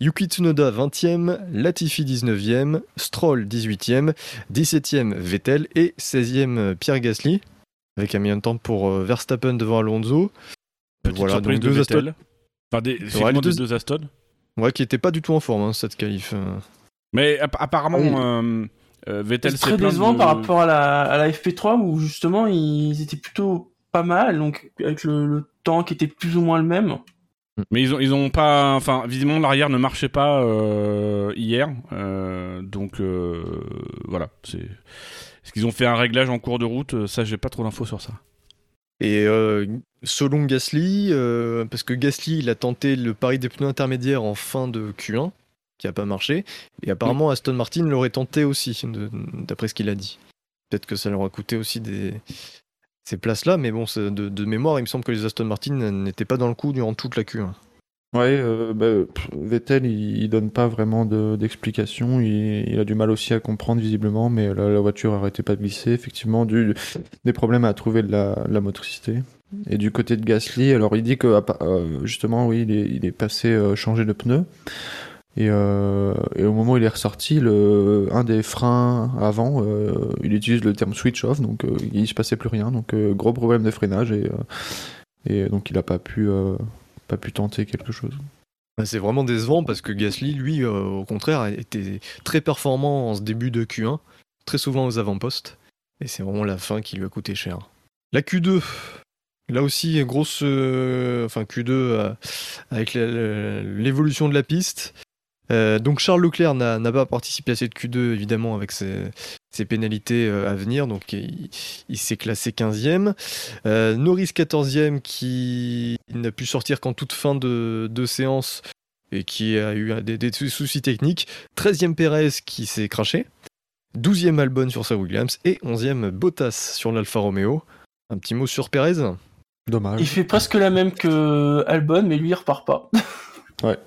Yuki Tsunoda 20e, Latifi 19e, Stroll 18e, 17e Vettel et 16e Pierre Gasly, avec un de temps pour euh, Verstappen devant Alonso. voilà, donc deux Aston. Enfin, des, deux... deux Aston. Ouais, qui n'étaient pas du tout en forme, hein, cette qualif. Euh. Mais apparemment, euh, euh, Vettel c'est très décevant par rapport à la, à la FP3 où justement ils étaient plutôt pas mal, donc avec le, temps qui était plus ou moins le même. Mais ils ont, ils ont pas, enfin, visiblement l'arrière ne marchait pas euh, hier, donc voilà. C'est, est-ce qu'ils ont fait un réglage en cours de route? Ça, j'ai pas trop d'infos sur ça. Et selon Gasly, parce que Gasly il a tenté le pari des pneus intermédiaires en fin de Q1, qui n'a pas marché. Et apparemment, Aston Martin l'aurait tenté aussi, d'après ce qu'il a dit. Peut-être que ça leur a coûté aussi des... ces places-là, mais bon, de, de, mémoire, il me semble que les Aston Martin n'étaient pas dans le coup durant toute la Q1. Ouais, euh, bah, Vettel, il, donne pas vraiment d'explication. il, a du mal aussi à comprendre visiblement, mais la, voiture n'arrêtait pas de glisser. Effectivement, du, des problèmes à trouver de la, motricité. Et du côté de Gasly, alors il dit que euh, justement, oui, il est, il est passé euh, changer de Euh, et, au moment où il est ressorti, un des freins avant, euh, il utilise le terme switch off, donc euh, il ne se passait plus rien. Donc gros problème de freinage et, donc il n'a pas pu, tenter quelque chose. Bah, c'est vraiment décevant parce que Gasly, lui, au contraire, était très performant en ce début de Q1, très souvent aux avant-postes. Et c'est vraiment la fin qui lui a coûté cher. La Q2, Là aussi, grosse. enfin, Q2 avec l'évolution de la piste. Euh, donc Charles Leclerc n'a pas participé à cette Q2 évidemment avec ses, pénalités euh, à venir, donc il, s'est classé 15e. Euh, Norris 14e qui n'a pu sortir qu'en toute fin de, séance et qui a eu des, soucis techniques. 13e Perez qui s'est craché. 12e Albon sur sa Williams et 11e Bottas sur l'Alfa Romeo. Un petit mot sur Perez Dommage. Il fait presque la même que Albon, mais lui il repart pas. ouais.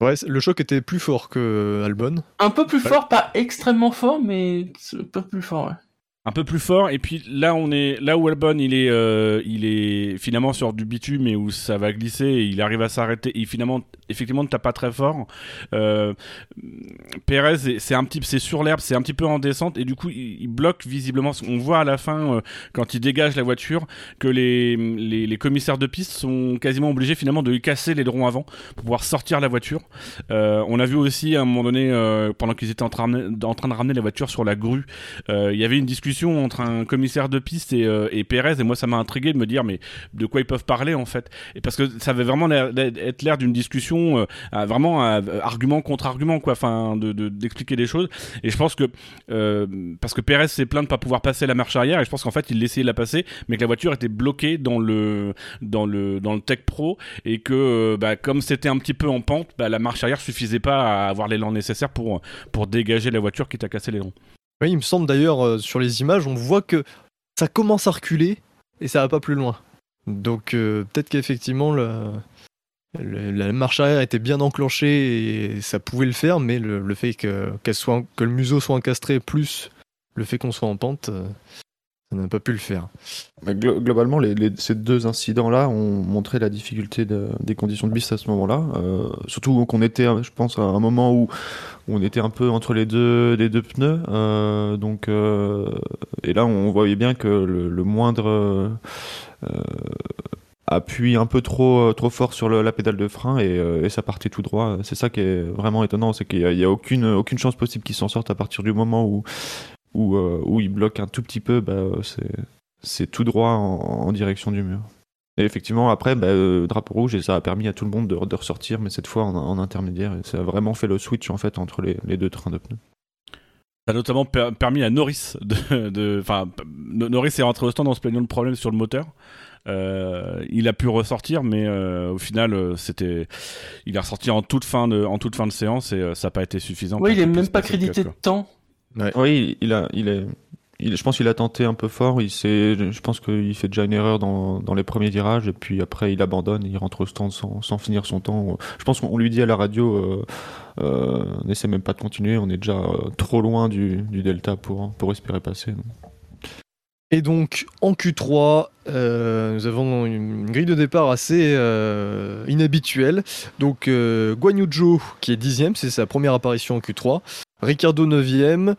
Ouais, le choc était plus fort que Albon. Un peu plus fort, pas extrêmement fort, mais un peu plus fort, ouais un peu plus fort. Et puis là on est là où Albon il est euh, il est finalement sur du bitume mais où ça va glisser et il arrive à s'arrêter. Et finalement effectivement ne tape pas très fort. Euh, Perez c'est un petit c'est sur l'herbe c'est un petit peu en descente. Et du coup il, bloque visiblement on voit à la fin euh, quand il dégage la voiture que les, les, commissaires de piste sont quasiment obligés finalement de lui casser les drons avant pour pouvoir sortir la voiture. Euh, on a vu aussi à un moment donné pendant qu'ils étaient en train, en train de ramener la voiture sur la grue il y avait une discussion entre un commissaire de piste et, euh, et Pérez et moi ça m'a intrigué de me dire mais de quoi ils peuvent parler en fait? Et parce que ça avait vraiment l'air être l'air d'une discussion euh, vraiment argument contre argument quoi enfin de d'expliquer des choses. Et je pense que parce que Pérez s'est plaint de pas pouvoir passer la marche arrière et je pense qu'en fait il essayait de la passer mais que la voiture était bloquée dans le dans le dans le Tech Pro et que bah, comme c'était un petit peu en pente bah, la marche arrière suffisait pas à avoir l'élan nécessaire pour pour dégager la voiture qui t'a cassé les Oui, il me semble d'ailleurs euh, sur les images, on voit que ça commence à reculer et ça va pas plus loin. Donc euh, peut-être qu'effectivement la marche arrière était bien enclenchée et ça pouvait le faire, mais le, fait que, le museau soit encastré plus le fait qu'on soit en pente, euh, ça n'a pas pu le faire. globalement, ces deux incidents-là ont montré la difficulté des conditions de piste à ce moment-là. Euh, surtout qu'on était, je pense, à un moment où, on était un peu entre les deux, pneus. Euh, donc, euh, et là, on voyait bien que le, moindre appui un peu trop, fort sur la pédale de frein et, ça partait tout droit. C'est ça qui est vraiment étonnant, c'est qu'il n'y a, aucune, chance possible qu'il s'en sorte à partir du moment où euh, où, il bloque un tout petit peu, bah, c'est tout droit en, direction du mur. Et effectivement, après, bah, euh, drapeau rouge, et ça a permis à tout le monde de, ressortir, mais cette fois en, intermédiaire. Et ça a vraiment fait le switch en fait entre les, deux trains de pneus. Ça a notamment permis à Norris de. Enfin, Norris est rentré au stand en se plaignant de problèmes sur le moteur. Euh, il a pu ressortir, mais au final, c'était, il est ressorti en toute fin de, en toute fin de séance et ça n'a pas été suffisant. Oui, il n'est même pas crédité de temps. Oui, il a, il est, je pense qu'il a tenté un peu fort. Il je pense qu'il fait déjà une erreur dans, dans, les premiers virages et puis après il abandonne, il rentre au stand sans, sans finir son temps. Je pense qu'on lui dit à la radio, euh, euh, n'essaie même pas de continuer, on est déjà euh, trop loin du, du, delta pour, pour espérer passer. Et donc en Q3, nous avons une grille de départ assez inhabituelle. Donc Guanyu Zhou qui est dixième, c'est sa première apparition en Q3. Ricardo 9ème,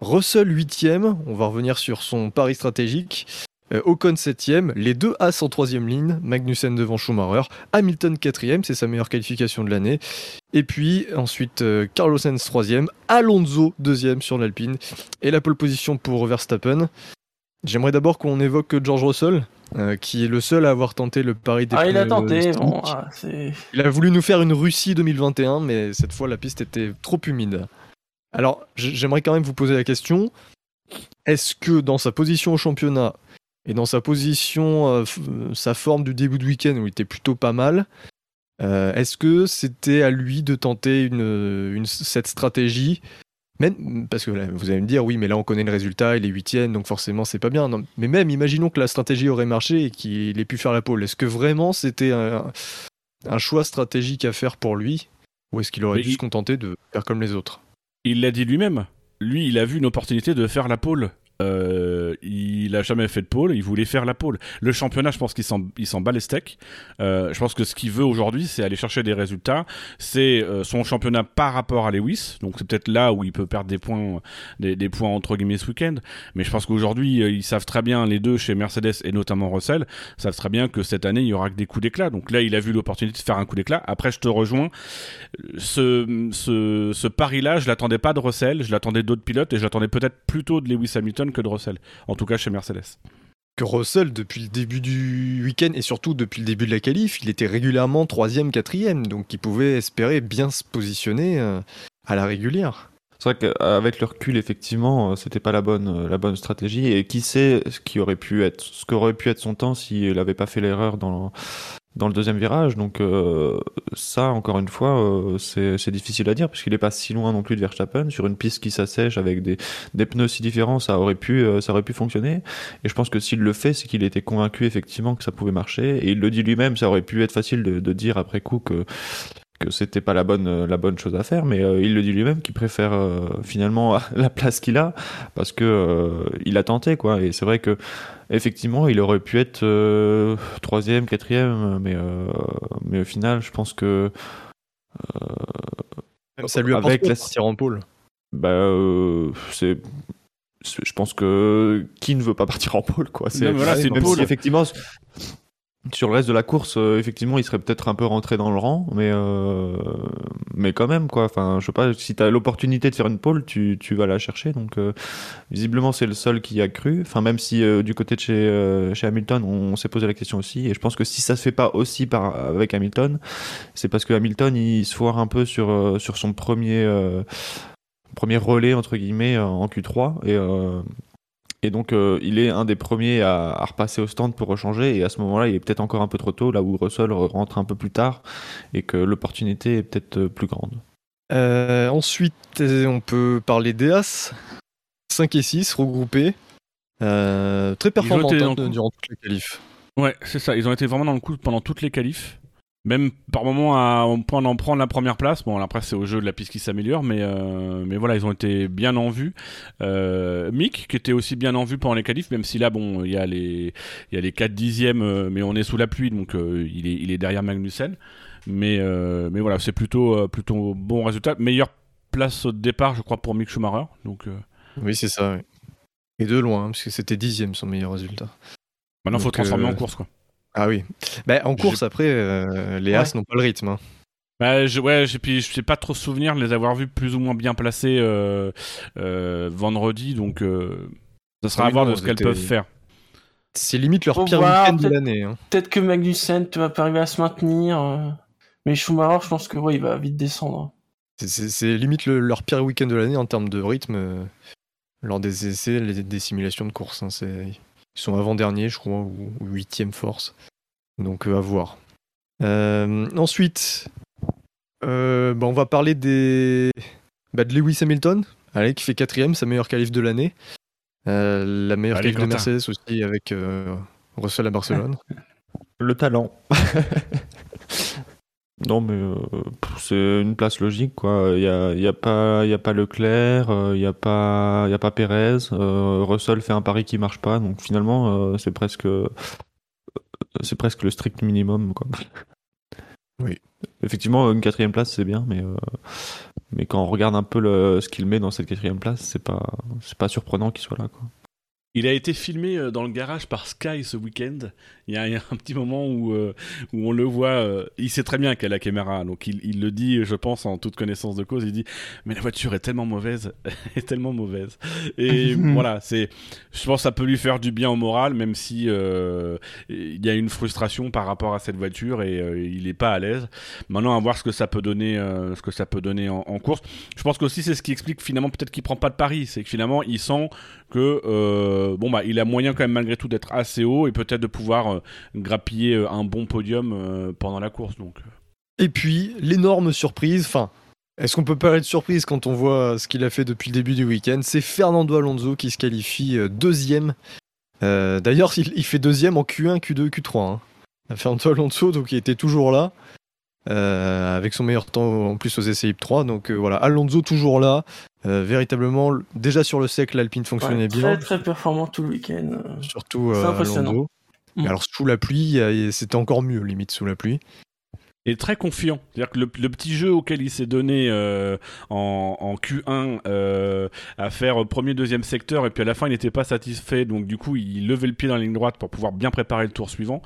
Russell 8ème, on va revenir sur son pari stratégique. Euh, Ocon 7ème, les deux As en troisième ligne, Magnussen devant Schumacher, Hamilton 4ème, c'est sa meilleure qualification de l'année. Et puis ensuite euh, Carlos Sainz 3ème, Alonso 2ème sur l'Alpine, et la pole position pour Verstappen. J'aimerais d'abord qu'on évoque George Russell, euh, qui est le seul à avoir tenté le pari des Ah, il a tenté, ah, Il a voulu nous faire une Russie 2021, mais cette fois la piste était trop humide. Alors, j'aimerais quand même vous poser la question est-ce que dans sa position au championnat et dans sa position, euh, sa forme du début de week-end où il était plutôt pas mal, euh, est-ce que c'était à lui de tenter une, cette stratégie? Même, parce que vous allez me dire, oui, mais là on connaît le résultat, il est huitième, donc forcément c'est pas bien. mais même, imaginons que la stratégie aurait marché et qu'il ait pu faire la pole. Est-ce que vraiment c'était un, choix stratégique à faire pour lui? Ou est-ce qu'il aurait dû se contenter de faire comme les autres? Il l'a dit lui-même. Lui, il a vu une opportunité de faire la pole euh, il a jamais fait de pôle, il voulait faire la pôle. Le championnat, je pense qu'il s'en, bat les steaks. Euh, je pense que ce qu'il veut aujourd'hui, c'est aller chercher des résultats. C'est euh, son championnat par rapport à Lewis, donc c'est peut-être là où il peut perdre des points, des, des points entre guillemets ce week-end. Mais je pense qu'aujourd'hui, ils savent très bien les deux chez Mercedes et notamment Russell, savent très bien que cette année il y aura que des coups d'éclat. Donc là, il a vu l'opportunité de faire un coup d'éclat. Après, je te rejoins. Ce, ce, ce pari-là, je l'attendais pas de Russell, je l'attendais d'autres pilotes et je l'attendais peut-être plutôt de Lewis Hamilton que de Russell, en tout cas chez Mercedes. Que Russell, depuis le début du week-end et surtout depuis le début de la qualif, il était régulièrement 3ème, 4ème, donc il pouvait espérer bien se positionner euh, à la régulière. C'est vrai qu'avec le recul, effectivement, euh, c'était pas la bonne, euh, la bonne stratégie. Et qui sait ce qui aurait pu être, ce qu'aurait pu être son temps s'il n'avait pas fait l'erreur dans, dans le deuxième virage. Donc euh, ça, encore une fois, euh, c'est difficile à dire puisqu'il est pas si loin non plus de Verstappen sur une piste qui s'assèche avec des, des, pneus si différents, ça aurait pu euh, ça aurait pu fonctionner. Et je pense que s'il le fait, c'est qu'il était convaincu effectivement que ça pouvait marcher. Et il le dit lui-même, ça aurait pu être facile de, de dire après coup que que c'était pas la bonne la bonne chose à faire mais il le dit lui-même qu'il préfère finalement *laughs* la place qu'il a parce que il a tenté quoi et c'est vrai que effectivement, il aurait pu être euh, troisième, quatrième, mais, euh, mais au final, je pense que. Euh, ça lui a avec la partir en pôle. Bah, c'est. Je pense que qui ne veut pas partir en pôle, quoi. C'est voilà, c'est effectivement. Sur le reste de la course, euh, effectivement, il serait peut-être un peu rentré dans le rang, mais euh, quand même quoi. Enfin, je sais pas si tu as l'opportunité de faire une pole, tu, vas la chercher. Donc euh, visiblement, c'est le seul qui a cru. Enfin, même si du côté de chez Hamilton, on, s'est posé la question aussi. Et je pense que si ça se fait pas aussi avec Hamilton, c'est parce que Hamilton il se foire un peu sur son premier premier relais entre guillemets en Q3 et et donc, euh, il est un des premiers à, à repasser au stand pour rechanger. Et à ce moment-là, il est peut-être encore un peu trop tôt, là où Russell rentre un peu plus tard et que l'opportunité est peut-être euh, plus grande. Euh, ensuite, on peut parler d'EAS. 5 et 6 regroupés. Euh, très performantes été hein, dans le coup. durant toutes les qualifs. Ouais, c'est ça. Ils ont été vraiment dans le coup pendant toutes les qualifs. Même par moment à au point d'en prendre la première place. Bon, après c'est au jeu de la piste qui s'améliore, mais euh, mais voilà, ils ont été bien en vue. Euh, Mick qui était aussi bien en vue pendant les qualifs, même si là bon, il y a les il y a les 4 dixièmes, euh, mais on est sous la pluie, donc euh, il est il est derrière Magnussen. Mais mais voilà, c'est plutôt plutôt bon résultat. Meilleure place au départ, je crois, pour Mick Schumacher. Donc Oui, c'est ça. oui. Et de loin, hein, parce que c'était dixième son meilleur résultat. maintenant, faut Donc, transformer en course quoi. Ah oui. Bah, en course, après, euh, les As n'ont pas le rythme. hein. Bah, je, ouais, j'ai puis je sais pas trop souvenir de les avoir vus plus ou moins bien placés euh, euh, vendredi, donc euh, ça sera Oui, à voir de ce qu'elles peuvent faire. C'est limite leur pire week-end de l'année. hein. Peut-être que Magnussen tu vas pas arriver à se maintenir. euh, Mais Schumacher, je pense que ouais, il va vite descendre. C'est- C'est c'est limite le- leur pire week-end de l'année en termes de rythme euh, lors des essais, les- des simulations de course. hein. C'est- Ils sont avant-derniers, je crois, ou huitième force. Donc euh, à voir. Euh, ensuite, euh, bah, on va parler des bah, de Lewis Hamilton, allez, qui fait quatrième, sa meilleure qualif de l'année. La meilleure Allez, qualif de. Mercedes aussi avec Russell à Barcelone. *laughs* Le talent. *laughs* non, mais euh, c'est une place logique, quoi. Il n'y a, il y a, pas- y a pas Leclerc, euh, il n'y a, pas- il y a pas Pérez. euh, Russell fait un pari qui marche pas, donc finalement, c'est presque, c'est presque le strict minimum, quoi. Oui. Effectivement, une quatrième place, c'est bien, mais, mais quand on regarde un peu le, ce qu'il met dans cette quatrième place, c'est pas, c'est pas surprenant qu'il soit là, quoi. Il a été filmé euh, dans le garage par Sky ce week-end. Il y a, un petit moment où, euh, où on le voit. euh, il sait très bien qu'elle a la caméra, donc il, il le dit, je pense, en toute connaissance de cause. Il dit Mais la voiture est tellement mauvaise, *laughs* est tellement mauvaise. Et *laughs* voilà, c'est. Je pense que ça peut lui faire du bien au moral, même si euh, il y a une frustration par rapport à cette voiture et il est pas à l'aise. Maintenant, à voir ce que ça peut donner, ce que ça peut donner en, en course. Je pense qu'aussi c'est ce qui explique finalement peut-être qu'il prend pas de pari, c'est que finalement il sent que euh, bon bah il a moyen quand même malgré tout d'être assez haut et peut-être de pouvoir euh, grappiller euh, un bon podium pendant la course. Donc Et puis, l'énorme surprise, enfin, est-ce qu'on peut parler de surprise quand on voit ce qu'il a fait depuis le début du week-end? C'est Fernando Alonso qui se qualifie deuxième. D'ailleurs, il, fait deuxième en Q1, Q2, Q3. hein. Fernando Alonso, donc il était toujours là, euh, avec son meilleur temps en plus aux essais Libre 3. Donc euh, voilà, Alonso toujours là. Euh, véritablement, déjà sur le sec, l'Alpine fonctionnait Ouais, bien. Très très performant tout le week-end. Surtout impressionnant. Alonso. Mm. Alors sous la pluie, c'était encore mieux, limite sous la pluie. Et très confiant. C'est-à-dire que le, petit jeu auquel il s'est donné euh, en, en Q1 euh, à faire premier, deuxième secteur, et puis à la fin il n'était pas satisfait, donc du coup il levait le pied dans la ligne droite pour pouvoir bien préparer le tour suivant,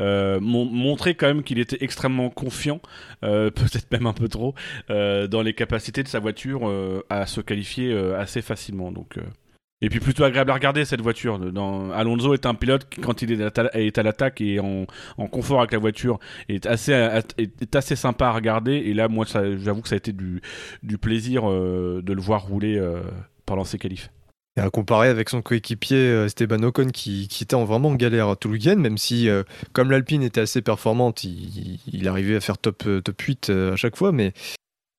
euh, mon- montrer quand même qu'il était extrêmement confiant, *laughs* peut-être même un peu trop, dans les capacités de sa voiture à se qualifier assez facilement. Donc, et puis plutôt agréable à regarder cette voiture. Alonso est un pilote qui, quand il est à l'attaque et en, confort avec la voiture, est assez, est assez sympa à regarder. Et là, moi, j'avoue que ça a été du, plaisir euh, de le voir rouler euh, pendant ses qualifs. Et à comparer avec son coéquipier euh, Esteban Ocon qui, était en vraiment en galère tout le week-end, même si, euh, comme l'Alpine était assez performante, il, arrivait à faire top, top 8 euh, à chaque fois, mais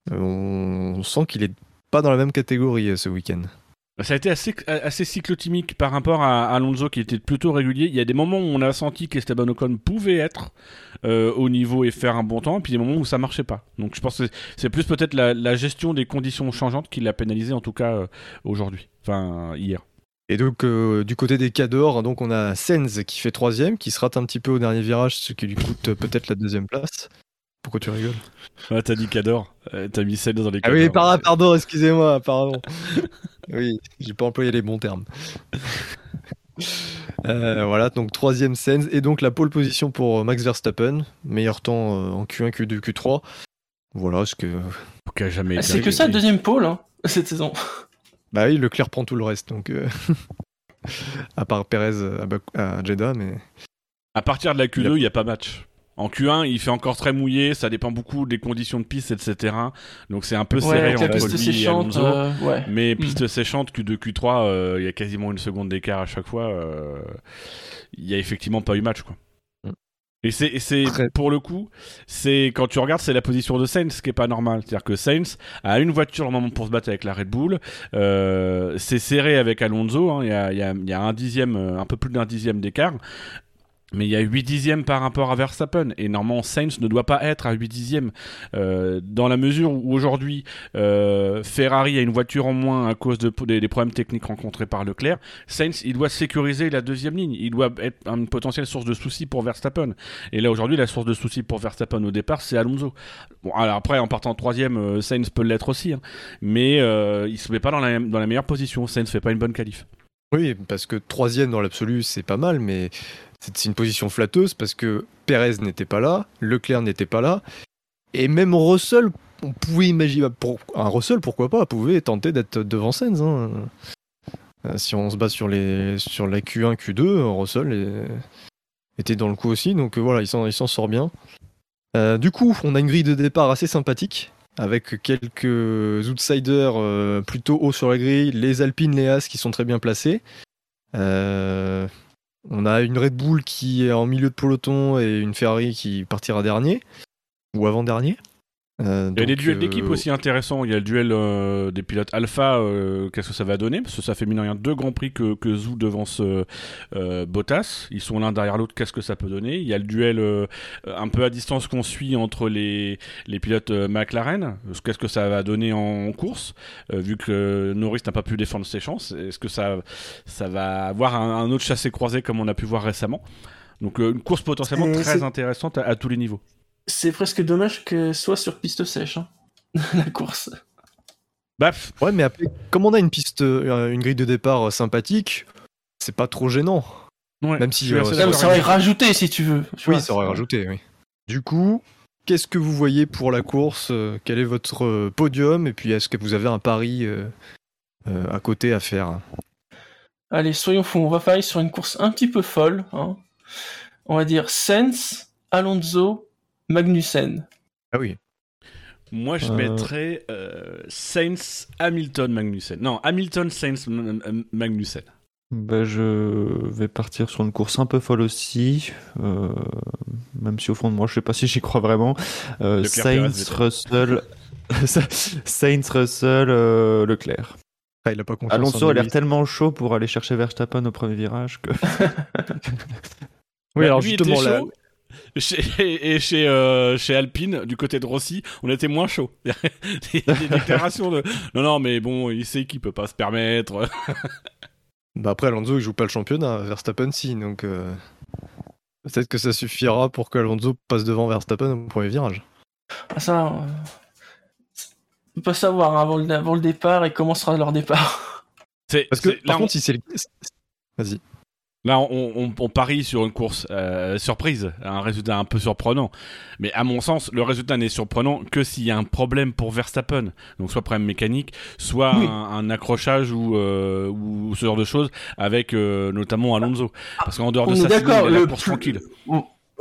on, on sent qu'il est pas dans la même catégorie ce week-end. Ça a été assez, assez cyclotimique par rapport à Alonso qui était plutôt régulier. Il y a des moments où on a senti qu'Esteban Ocon pouvait être euh, au niveau et faire un bon temps, et puis des moments où ça marchait pas. Donc je pense que c'est- plus peut-être la, gestion des conditions changeantes qui l'a pénalisé en tout cas euh, aujourd'hui, enfin hier. Et donc, euh, du côté des cadors, donc on a Sens qui fait troisième, qui se rate un petit peu au dernier virage, ce qui lui coûte peut-être la deuxième place. Pourquoi tu rigoles Ah, t'as dit Cador, euh, t'as mis celle dans les Ah Cador. oui, pardon, pardon excusez-moi, pardon. *laughs* oui, j'ai pas employé les bons termes. *laughs* Euh, voilà, donc troisième scène et donc la pole position pour Max Verstappen, meilleur temps euh, en Q1, Q2, Q3. Voilà, ce que a jamais Ah, C'est que ça, deuxième pôle, hein, *laughs* cette saison. bah oui, Leclerc prend tout le reste, donc euh, à part Perez à, Jeddah, mais À partir de la Il Q2, a- il n'y a pas match. En Q1, il fait encore très mouillé, ça dépend beaucoup des conditions de piste, etc. Donc c'est un peu Ouais, serré avec la entre piste lui et séchante, Alonso. euh, ouais. Mais Mm. piste séchante, Q2, Q3, euh, il y a quasiment une seconde d'écart à chaque fois. euh, Il y a effectivement pas eu match, quoi. Mm. Et c'est, pour le coup, c'est quand tu regardes, c'est la position de Sainz qui est pas normale. C'est-à-dire que Sainz a une voiture au moment pour se battre avec la Red Bull. Euh, c'est serré avec Alonso. hein, Il y, a, y a- il y a un dixième, euh, un peu plus d'un dixième d'écart. Mais il y a 8 dixièmes par rapport à Verstappen. Et normalement, Sainz ne doit pas être à 8 dixièmes. Euh, dans la mesure où aujourd'hui, euh, Ferrari a une voiture en moins à cause de, des, problèmes techniques rencontrés par Leclerc, Sainz, il doit sécuriser la deuxième ligne. Il doit être une potentielle source de soucis pour Verstappen. Et là, aujourd'hui, la source de soucis pour Verstappen au départ, c'est Alonso. Bon, alors après, en partant troisième, euh, Sainz peut l'être aussi. hein. Mais il se met pas dans la, meilleure position. Sainz fait pas une bonne qualif. oui, parce que troisième dans l'absolu, c'est pas mal, mais c'est une position flatteuse parce que Perez n'était pas là, Leclerc n'était pas là, et même Russell, on pouvait imaginer, pour, un Russell, pourquoi pas, pouvait tenter d'être devant Sainz. hein. Euh, Si on se base sur, les, sur la Q1, Q2, Russell était dans le coup aussi, donc euh, voilà, il s'en sort bien. Euh, du coup, on a une grille de départ assez sympathique, avec quelques outsiders plutôt hauts sur la grille, les Alpines, les As qui sont très bien placés. On a une Red Bull qui est en milieu de peloton et une Ferrari qui partira dernier, ou avant-dernier. Euh, Il y a des duels euh, d'équipe aussi intéressants. Il y a le duel euh, des pilotes Alpha. euh, Qu'est-ce que ça va donner? Parce que ça fait mine de rien deux grands prix que, que Zou devance Bottas. Ils sont l'un derrière l'autre. Qu'est-ce que ça peut donner? Il y a le duel euh, un peu à distance qu'on suit entre les, les pilotes euh, McLaren. Qu'est-ce que ça va donner en course? Euh, Vu que Norris n'a pas pu défendre ses chances. Est-ce que ça, ça va avoir un, un autre chassé croisé comme on a pu voir récemment? Donc euh, une course potentiellement très intéressante à, à tous les niveaux. C'est presque dommage que ce soit sur piste sèche, hein, *laughs* la course. Bah, Ouais, mais après, comme on a une piste, euh, une grille de départ euh, sympathique, c'est pas trop gênant. ouais, Même si, je suis euh, ça aurait rajouté si tu veux. tu Oui, vois. ça aurait rajouté, oui. Du coup, qu'est-ce que vous voyez pour la course Quel est votre podium Et puis, est-ce que vous avez un pari euh, euh, à côté à faire? Allez, soyons fous, on va parier sur une course un petit peu folle. hein. On va dire Sens, Alonso, Magnussen. Ah oui. Moi, je Euh. mettrais euh, Sainz, Hamilton, Magnussen. Non, Hamilton, M- Magnussen. Ben, je vais partir sur une course un peu folle aussi, euh, même si au fond de moi je sais pas si j'y crois vraiment. Euh, Vettel. Russell, *laughs* Sainz, Russell, euh, Leclerc. Ah, il a pas confiance Alonso a l'air tellement chaud pour aller chercher Verstappen au premier virage que. *laughs* *laughs* Oui, alors Lui justement, était là. *laughs* Chez, et chez, euh, chez Alpine, du côté de Rossi, on était moins chaud. Il y a des déclarations de non, non, mais bon, il sait qu'il peut pas se permettre. *laughs* bah après, Alonso, il joue pas le championnat. Verstappen, si. Donc, euh, peut-être que ça suffira pour que Alonso passe devant Verstappen au premier virage. Ah, ça, euh, on peut pas savoir hein, avant, le, avant le départ et comment sera leur départ. C'est- Parce que, par là, contre, si c'est le. Vas-y. Là, on, on- on parie sur une course euh, surprise, un résultat un peu surprenant. Mais à mon sens, le résultat n'est surprenant que s'il y a un problème pour Verstappen. Donc soit problème mécanique, soit Oui. un, un accrochage ou, euh, ou ce genre de choses avec euh, notamment Alonso. Parce qu'en dehors de ça, est sinon, d'accord, il y a la le course plus- tranquille.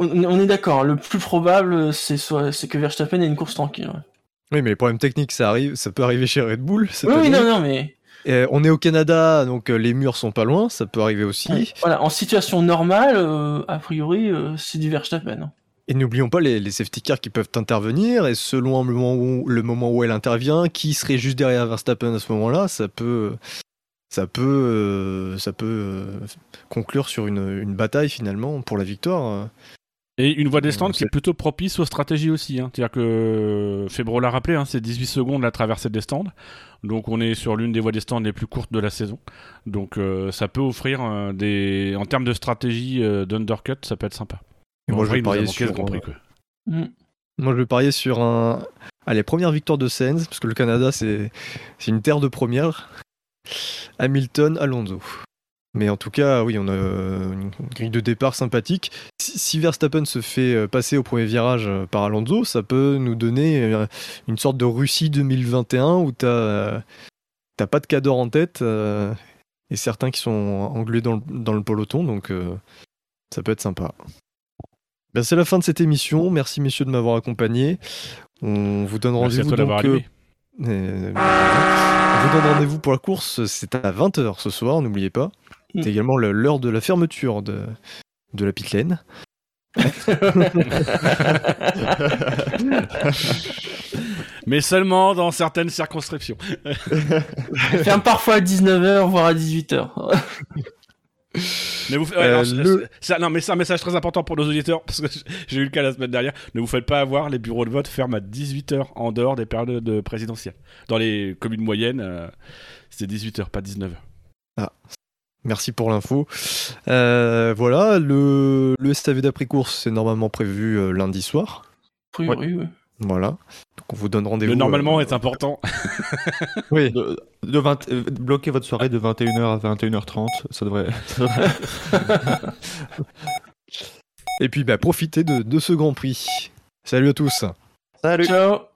On, est d'accord, le plus probable, c'est c'est que Verstappen ait une course tranquille. ouais. Oui, mais les problèmes techniques, ça arrive, ça peut arriver chez Red Bull. cette Oui, oui, non, non, mais Et on est au Canada, donc euh, les murs sont pas loin, ça peut arriver aussi. voilà, en situation normale, euh, a priori, euh, c'est du Verstappen. hein. Et n'oublions pas les, les safety cars qui peuvent intervenir, et selon le moment où, le moment où elle intervient, qui serait juste derrière Verstappen à ce moment-là, ça peut, ça peut, euh, ça peut euh, conclure sur une, une bataille finalement pour la victoire. Et une voie descente Euh, qui est plutôt propice aux stratégies aussi. hein. C'est-à-dire que Febro l'a rappelé, hein, c'est 18 secondes la traversée des stands. Donc on est sur l'une des voies des stands les plus courtes de la saison. Donc euh, ça peut offrir euh, des... En termes de stratégie euh, d'undercut, ça peut être sympa. Et moi, je vais parier sur. Mm. Moi, je vais parier sur un. Allez, première victoire de Sainz, parce que le Canada, c'est c'est une terre de première. Hamilton, Alonso. Mais en tout cas, oui, on a euh, une grille de départ sympathique. Si, Verstappen se fait euh, passer au premier virage euh, par Alonso, ça peut nous donner une sorte de Russie 2021 où t'as t'as pas de cadre en tête euh, et certains qui sont englués dans le, dans le peloton, donc euh, ça peut être sympa. Ben, c'est la fin de cette émission. Merci messieurs de m'avoir accompagné. On vous donne rendez-vous donc, euh, on vous donne rendez-vous pour la course, c'est à 20h ce soir, n'oubliez pas. Mm. C'est également le- l'heure de la fermeture de, de la pit lane. *laughs* Mais seulement dans certaines circonscriptions. Ferme parfois à 19h, voire à 18h. Ne vous ouais, Euh, le- ça- non, mais c'est un message très important pour nos auditeurs, parce que *laughs* j'ai eu le cas la semaine dernière. Ne vous faites pas avoir, les bureaux de vote ferment à 18h en dehors des périodes présidentielles. Dans les communes moyennes, euh, c'est 18h, pas 19h. Merci pour l'info. Euh, voilà, le, le SAV d'après-course, c'est normalement prévu euh, lundi soir. Oui, Ouais. oui, oui. Voilà. Donc on vous donne rendez-vous. Le normalement euh, est important. *laughs* Oui. De, de 20 euh, bloquez votre soirée de 21h à 21h30, ça devrait. ça devrait- *laughs* Et puis bah, profitez de, de ce Grand Prix. Salut à tous. Salut Ciao